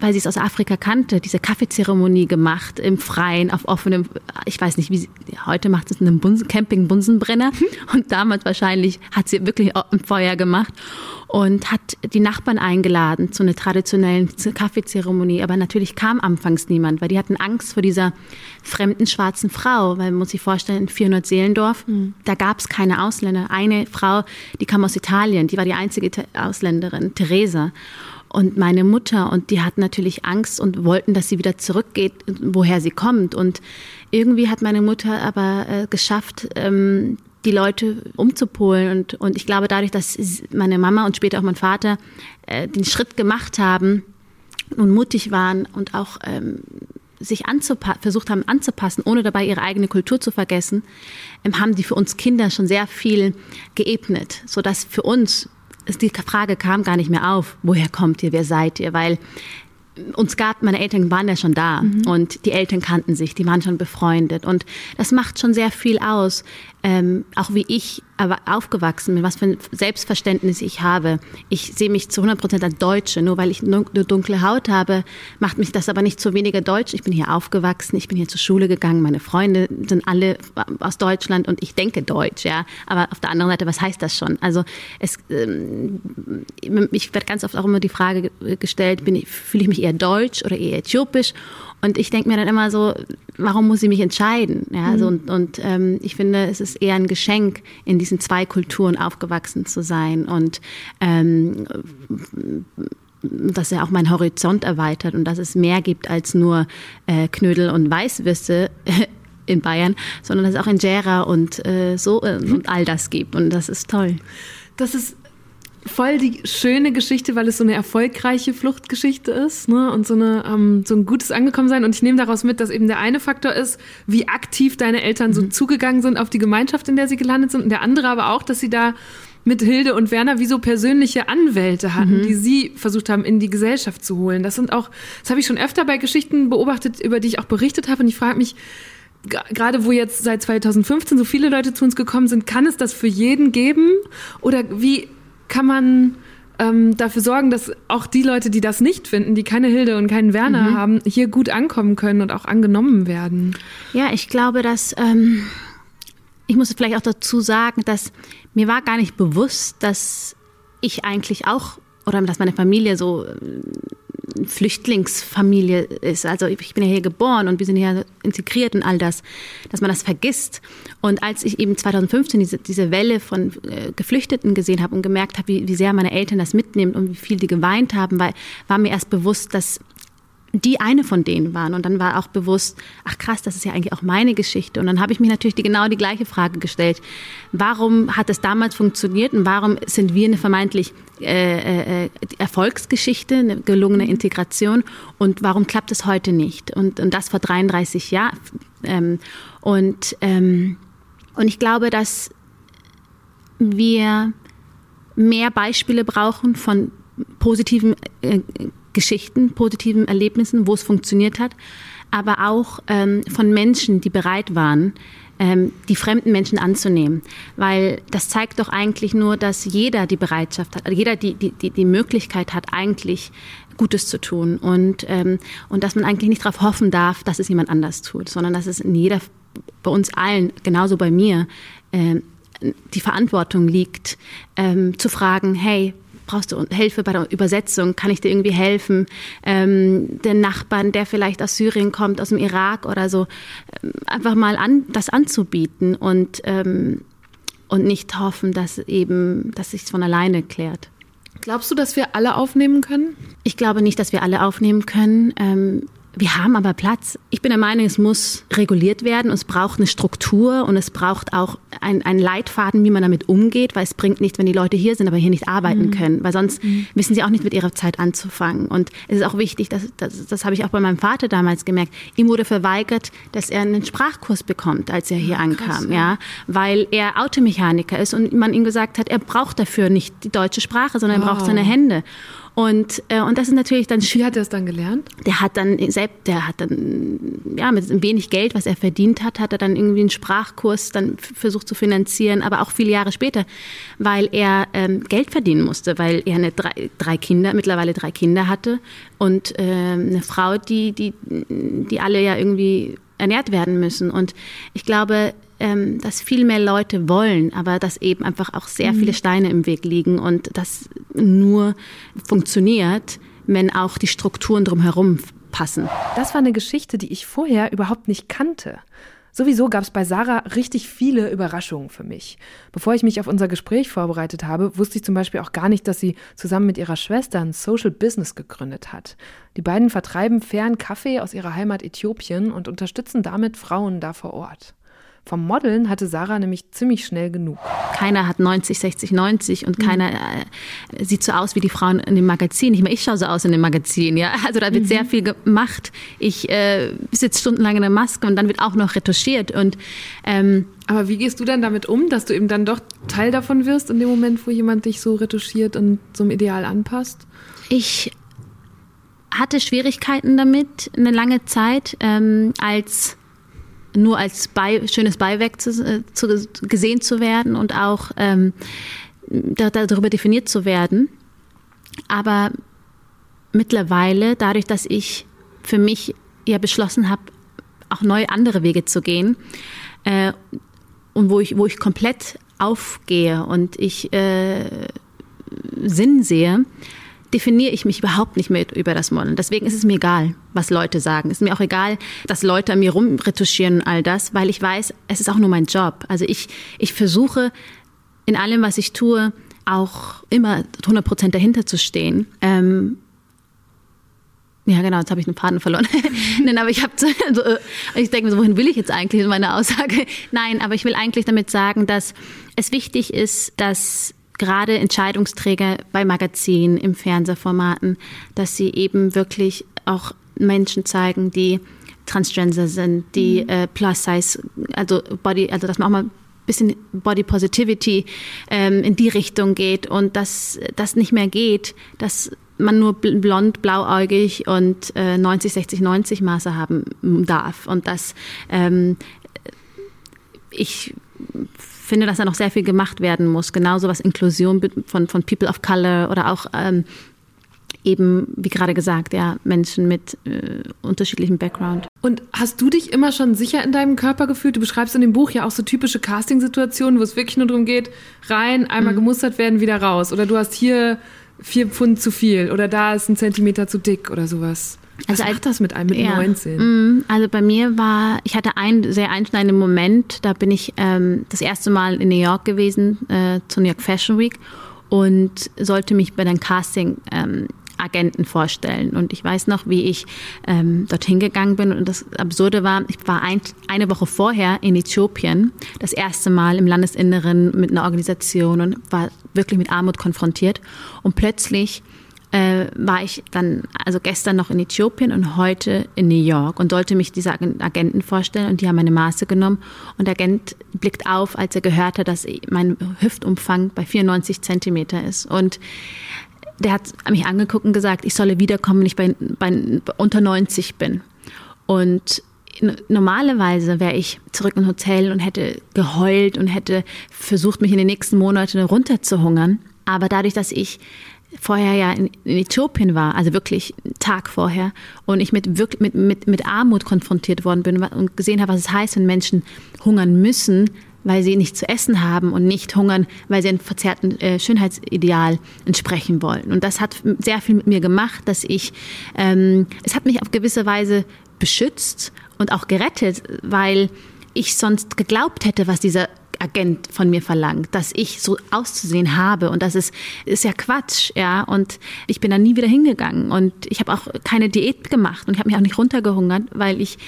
weil sie es aus Afrika kannte, diese Kaffeezeremonie gemacht im Freien, auf offenem, ich weiß nicht, wie sie, heute macht es in einem Bunsen, Camping Bunsenbrenner und damals wahrscheinlich hat sie wirklich ein Feuer gemacht und hat die Nachbarn eingeladen zu einer traditionellen Kaffeezeremonie. Aber natürlich kam anfangs niemand, weil die hatten Angst vor dieser fremden schwarzen Frau, weil man muss sich vorstellen, in 400 Seelendorf, mhm. da gab es keine Ausländer. Eine Frau, die kam aus Italien, die war die einzige Ausländerin, Theresa und meine Mutter und die hatten natürlich Angst und wollten, dass sie wieder zurückgeht, woher sie kommt. Und irgendwie hat meine Mutter aber äh, geschafft, ähm, die Leute umzupolen. Und, und ich glaube, dadurch, dass meine Mama und später auch mein Vater äh, den Schritt gemacht haben und mutig waren und auch ähm, sich versucht haben anzupassen, ohne dabei ihre eigene Kultur zu vergessen, ähm, haben die für uns Kinder schon sehr viel geebnet, sodass für uns die Frage kam gar nicht mehr auf, woher kommt ihr, wer seid ihr, weil uns gab, meine Eltern waren ja schon da mhm. und die Eltern kannten sich, die waren schon befreundet und das macht schon sehr viel aus. Ähm, auch wie ich aufgewachsen bin, was für ein Selbstverständnis ich habe. Ich sehe mich zu 100 Prozent als Deutsche. Nur weil ich eine dunkle Haut habe, macht mich das aber nicht zu weniger deutsch. Ich bin hier aufgewachsen, ich bin hier zur Schule gegangen, meine Freunde sind alle aus Deutschland und ich denke Deutsch, ja. Aber auf der anderen Seite, was heißt das schon? Also es, ähm, ich werde ganz oft auch immer die Frage gestellt, bin ich, fühle ich mich eher deutsch oder eher äthiopisch? Und ich denke mir dann immer so, warum muss ich mich entscheiden? Ja, also und, und ähm, ich finde, es ist eher ein Geschenk, in diesen zwei Kulturen aufgewachsen zu sein und ähm, dass er auch meinen Horizont erweitert und dass es mehr gibt als nur äh, Knödel und Weißwürste *laughs* in Bayern, sondern dass es auch Injera und äh, so äh, und all das gibt und das ist toll. Das ist voll die schöne Geschichte, weil es so eine erfolgreiche Fluchtgeschichte ist ne? und so, eine, ähm, so ein gutes Angekommensein. Und ich nehme daraus mit, dass eben der eine Faktor ist, wie aktiv deine Eltern so mhm. zugegangen sind auf die Gemeinschaft, in der sie gelandet sind. Und der andere aber auch, dass sie da mit Hilde und Werner wie so persönliche Anwälte hatten, mhm. die sie versucht haben, in die Gesellschaft zu holen. Das sind auch, das habe ich schon öfter bei Geschichten beobachtet, über die ich auch berichtet habe. Und ich frage mich, gerade wo jetzt seit 2015 so viele Leute zu uns gekommen sind, kann es das für jeden geben? Oder wie kann man ähm, dafür sorgen, dass auch die Leute, die das nicht finden, die keine Hilde und keinen Werner mhm. haben, hier gut ankommen können und auch angenommen werden? Ja, ich glaube, dass ähm, ich muss vielleicht auch dazu sagen, dass mir war gar nicht bewusst, dass ich eigentlich auch oder dass meine Familie so Flüchtlingsfamilie ist. Also ich bin ja hier geboren und wir sind hier integriert und all das, dass man das vergisst. Und als ich eben 2015 diese, diese Welle von äh, Geflüchteten gesehen habe und gemerkt habe, wie, wie sehr meine Eltern das mitnehmen und wie viel die geweint haben, weil, war mir erst bewusst, dass die eine von denen waren. Und dann war auch bewusst, ach krass, das ist ja eigentlich auch meine Geschichte. Und dann habe ich mir natürlich die, genau die gleiche Frage gestellt. Warum hat es damals funktioniert und warum sind wir eine vermeintlich äh, äh, Erfolgsgeschichte, eine gelungene Integration und warum klappt es heute nicht? Und, und das vor 33 Jahren. Ähm, und, ähm, und ich glaube, dass wir mehr Beispiele brauchen von positiven äh, Geschichten, positiven Erlebnissen, wo es funktioniert hat, aber auch ähm, von Menschen, die bereit waren, ähm, die fremden Menschen anzunehmen. Weil das zeigt doch eigentlich nur, dass jeder die Bereitschaft hat, jeder die, die, die, die Möglichkeit hat, eigentlich Gutes zu tun. Und, ähm, und dass man eigentlich nicht darauf hoffen darf, dass es jemand anders tut, sondern dass es in jeder, bei uns allen, genauso bei mir, ähm, die Verantwortung liegt, ähm, zu fragen, hey, brauchst du Hilfe bei der Übersetzung? Kann ich dir irgendwie helfen? Ähm, den Nachbarn, der vielleicht aus Syrien kommt, aus dem Irak oder so, ähm, einfach mal an, das anzubieten und, ähm, und nicht hoffen, dass eben, dass sich von alleine klärt. Glaubst du, dass wir alle aufnehmen können? Ich glaube nicht, dass wir alle aufnehmen können. Ähm, wir haben aber Platz. Ich bin der Meinung, es muss reguliert werden. Es braucht eine Struktur und es braucht auch einen Leitfaden, wie man damit umgeht, weil es bringt nichts, wenn die Leute hier sind, aber hier nicht arbeiten mhm. können, weil sonst mhm. wissen sie auch nicht mit ihrer Zeit anzufangen. Und es ist auch wichtig, dass, das, das habe ich auch bei meinem Vater damals gemerkt. Ihm wurde verweigert, dass er einen Sprachkurs bekommt, als er hier ankam, Krass, ja. ja, weil er Automechaniker ist und man ihm gesagt hat, er braucht dafür nicht die deutsche Sprache, sondern er braucht seine Hände. Und, äh, und das ist natürlich dann Wie hat er es dann gelernt? Der hat dann selbst, der hat dann, ja, mit wenig Geld, was er verdient hat, hat er dann irgendwie einen Sprachkurs dann versucht zu finanzieren, aber auch viele Jahre später, weil er ähm, Geld verdienen musste, weil er eine drei, drei Kinder, mittlerweile drei Kinder hatte und äh, eine Frau, die, die, die alle ja irgendwie ernährt werden müssen. Und ich glaube, ähm, dass viel mehr Leute wollen, aber dass eben einfach auch sehr mhm. viele Steine im Weg liegen und das nur funktioniert, wenn auch die Strukturen drumherum passen. Das war eine Geschichte, die ich vorher überhaupt nicht kannte. Sowieso gab es bei Sarah richtig viele Überraschungen für mich. Bevor ich mich auf unser Gespräch vorbereitet habe, wusste ich zum Beispiel auch gar nicht, dass sie zusammen mit ihrer Schwester ein Social Business gegründet hat. Die beiden vertreiben fairen Kaffee aus ihrer Heimat Äthiopien und unterstützen damit Frauen da vor Ort. Vom Modeln hatte Sarah nämlich ziemlich schnell genug. Keiner hat 90, 60, 90 und mhm. keiner äh, sieht so aus wie die Frauen in dem Magazin. Nicht mehr ich schaue so aus in dem Magazin. Ja? Also da wird mhm. sehr viel gemacht. Ich äh, sitze stundenlang in der Maske und dann wird auch noch retuschiert. Und, ähm, Aber wie gehst du dann damit um, dass du eben dann doch Teil davon wirst in dem Moment, wo jemand dich so retuschiert und so einem Ideal anpasst? Ich hatte Schwierigkeiten damit eine lange Zeit, ähm, als nur als bei, schönes Beiwerk zu, äh, zu, gesehen zu werden und auch ähm, da, darüber definiert zu werden. Aber mittlerweile, dadurch, dass ich für mich ja beschlossen habe, auch neue andere Wege zu gehen äh, und wo ich, wo ich komplett aufgehe und ich äh, Sinn sehe, definiere ich mich überhaupt nicht mehr über das Modeln. Deswegen ist es mir egal, was Leute sagen. Es ist mir auch egal, dass Leute an mir rumretuschieren und all das, weil ich weiß, es ist auch nur mein Job. Also ich, ich versuche in allem, was ich tue, auch immer 100 Prozent dahinter zu stehen. Ähm, ja, genau, jetzt habe ich einen Faden verloren. *laughs* Nein, aber ich habe, also, ich denke mir so, wohin will ich jetzt eigentlich in meiner Aussage? *laughs* Nein, aber ich will eigentlich damit sagen, dass es wichtig ist, dass gerade Entscheidungsträger bei Magazinen, im Fernsehformaten, dass sie eben wirklich auch Menschen zeigen, die Transgender sind, die mhm. äh, Plus Size, also Body, also dass man auch mal ein bisschen Body Positivity ähm, in die Richtung geht und dass das nicht mehr geht, dass man nur blond, blauäugig und äh, 90, 60, 90 Maße haben darf und dass ähm, ich finde, dass da noch sehr viel gemacht werden muss. Genauso was Inklusion von, von People of Color oder auch ähm, eben, wie gerade gesagt, ja, Menschen mit äh, unterschiedlichem Background. Und hast du dich immer schon sicher in deinem Körper gefühlt? Du beschreibst in dem Buch ja auch so typische Casting-Situationen, wo es wirklich nur darum geht, rein, einmal mhm. gemustert werden, wieder raus. Oder du hast hier vier Pfund zu viel oder da ist ein Zentimeter zu dick oder sowas. Was also macht das mit einem mit ja, 19? Mm, also bei mir war, ich hatte einen sehr einschneidenden Moment, da bin ich ähm, das erste Mal in New York gewesen, äh, zur New York Fashion Week und sollte mich bei einem Casting ähm, Agenten vorstellen. Und ich weiß noch, wie ich ähm, dorthin gegangen bin. Und das Absurde war, ich war ein, eine Woche vorher in Äthiopien, das erste Mal im Landesinneren mit einer Organisation und war wirklich mit Armut konfrontiert. Und plötzlich äh, war ich dann, also gestern noch in Äthiopien und heute in New York und sollte mich diese Agenten vorstellen und die haben meine Maße genommen und der Agent blickt auf, als er gehört hat, dass mein Hüftumfang bei 94 Zentimeter ist und der hat mich angeguckt und gesagt, ich solle wiederkommen, wenn ich bei, bei unter 90 bin. Und normalerweise wäre ich zurück im Hotel und hätte geheult und hätte versucht, mich in den nächsten Monaten runterzuhungern. Aber dadurch, dass ich vorher ja in, Äthiopien war, also wirklich einen Tag vorher, und ich mit, wirklich, mit, mit, mit Armut konfrontiert worden bin und gesehen habe, was es heißt, wenn Menschen hungern müssen, weil sie nicht zu essen haben und nicht hungern, weil sie einem verzerrten äh, Schönheitsideal entsprechen wollen. Und das hat sehr viel mit mir gemacht, dass ich, ähm, es hat mich auf gewisse Weise beschützt und auch gerettet, weil ich sonst geglaubt hätte, was dieser Agent von mir verlangt, dass ich so auszusehen habe und das ist, ist ja Quatsch, ja. Und ich bin da nie wieder hingegangen und ich habe auch keine Diät gemacht und ich habe mich auch nicht runtergehungert, weil ich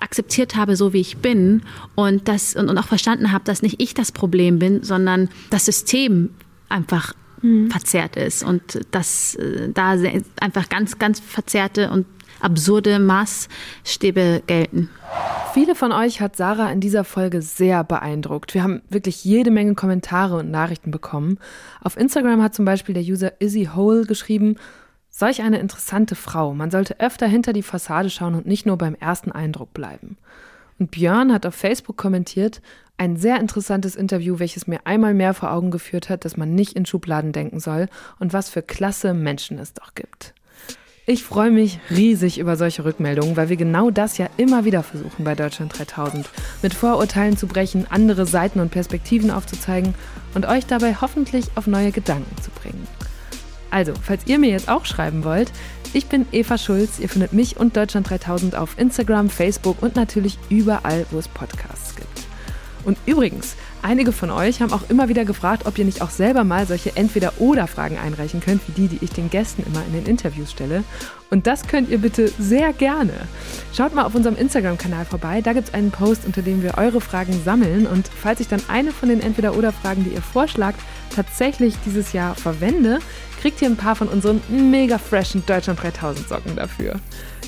akzeptiert habe, so wie ich bin und das und, und auch verstanden habe, dass nicht ich das Problem bin, sondern das System einfach mhm. verzerrt ist und dass äh, da einfach ganz, ganz verzerrte und absurde Maßstäbe gelten. Viele von euch hat Sarah in dieser Folge sehr beeindruckt. Wir haben wirklich jede Menge Kommentare und Nachrichten bekommen. Auf Instagram hat zum Beispiel der User Izzy Hole geschrieben, Solch eine interessante Frau. Man sollte öfter hinter die Fassade schauen und nicht nur beim ersten Eindruck bleiben. Und Björn hat auf Facebook kommentiert, ein sehr interessantes Interview, welches mir einmal mehr vor Augen geführt hat, dass man nicht in Schubladen denken soll und was für klasse Menschen es doch gibt. Ich freue mich riesig über solche Rückmeldungen, weil wir genau das ja immer wieder versuchen bei Deutschland 3000. Mit Vorurteilen zu brechen, andere Seiten und Perspektiven aufzuzeigen und euch dabei hoffentlich auf neue Gedanken zu bringen. Also, falls ihr mir jetzt auch schreiben wollt, ich bin Eva Schulz. Ihr findet mich und Deutschland 3000 auf Instagram, Facebook und natürlich überall, wo es Podcasts gibt. Und übrigens, Einige von euch haben auch immer wieder gefragt, ob ihr nicht auch selber mal solche Entweder-Oder-Fragen einreichen könnt, wie die, die ich den Gästen immer in den Interviews stelle. Und das könnt ihr bitte sehr gerne. Schaut mal auf unserem Instagram-Kanal vorbei, da gibt es einen Post, unter dem wir eure Fragen sammeln. Und falls ich dann eine von den Entweder-Oder-Fragen, die ihr vorschlagt, tatsächlich dieses Jahr verwende, kriegt ihr ein paar von unseren mega freshen Deutschland 3000 Socken dafür.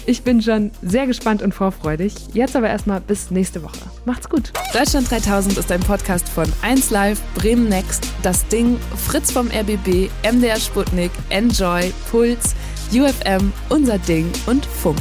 Ich bin schon sehr gespannt und vorfreudig. Jetzt aber erstmal bis nächste Woche. Macht's gut. Deutschland 3000 ist ein Podcast von 1Live, Bremen Next, Das Ding, Fritz vom RBB, MDR Sputnik, Enjoy, Puls, UFM, Unser Ding und Funk.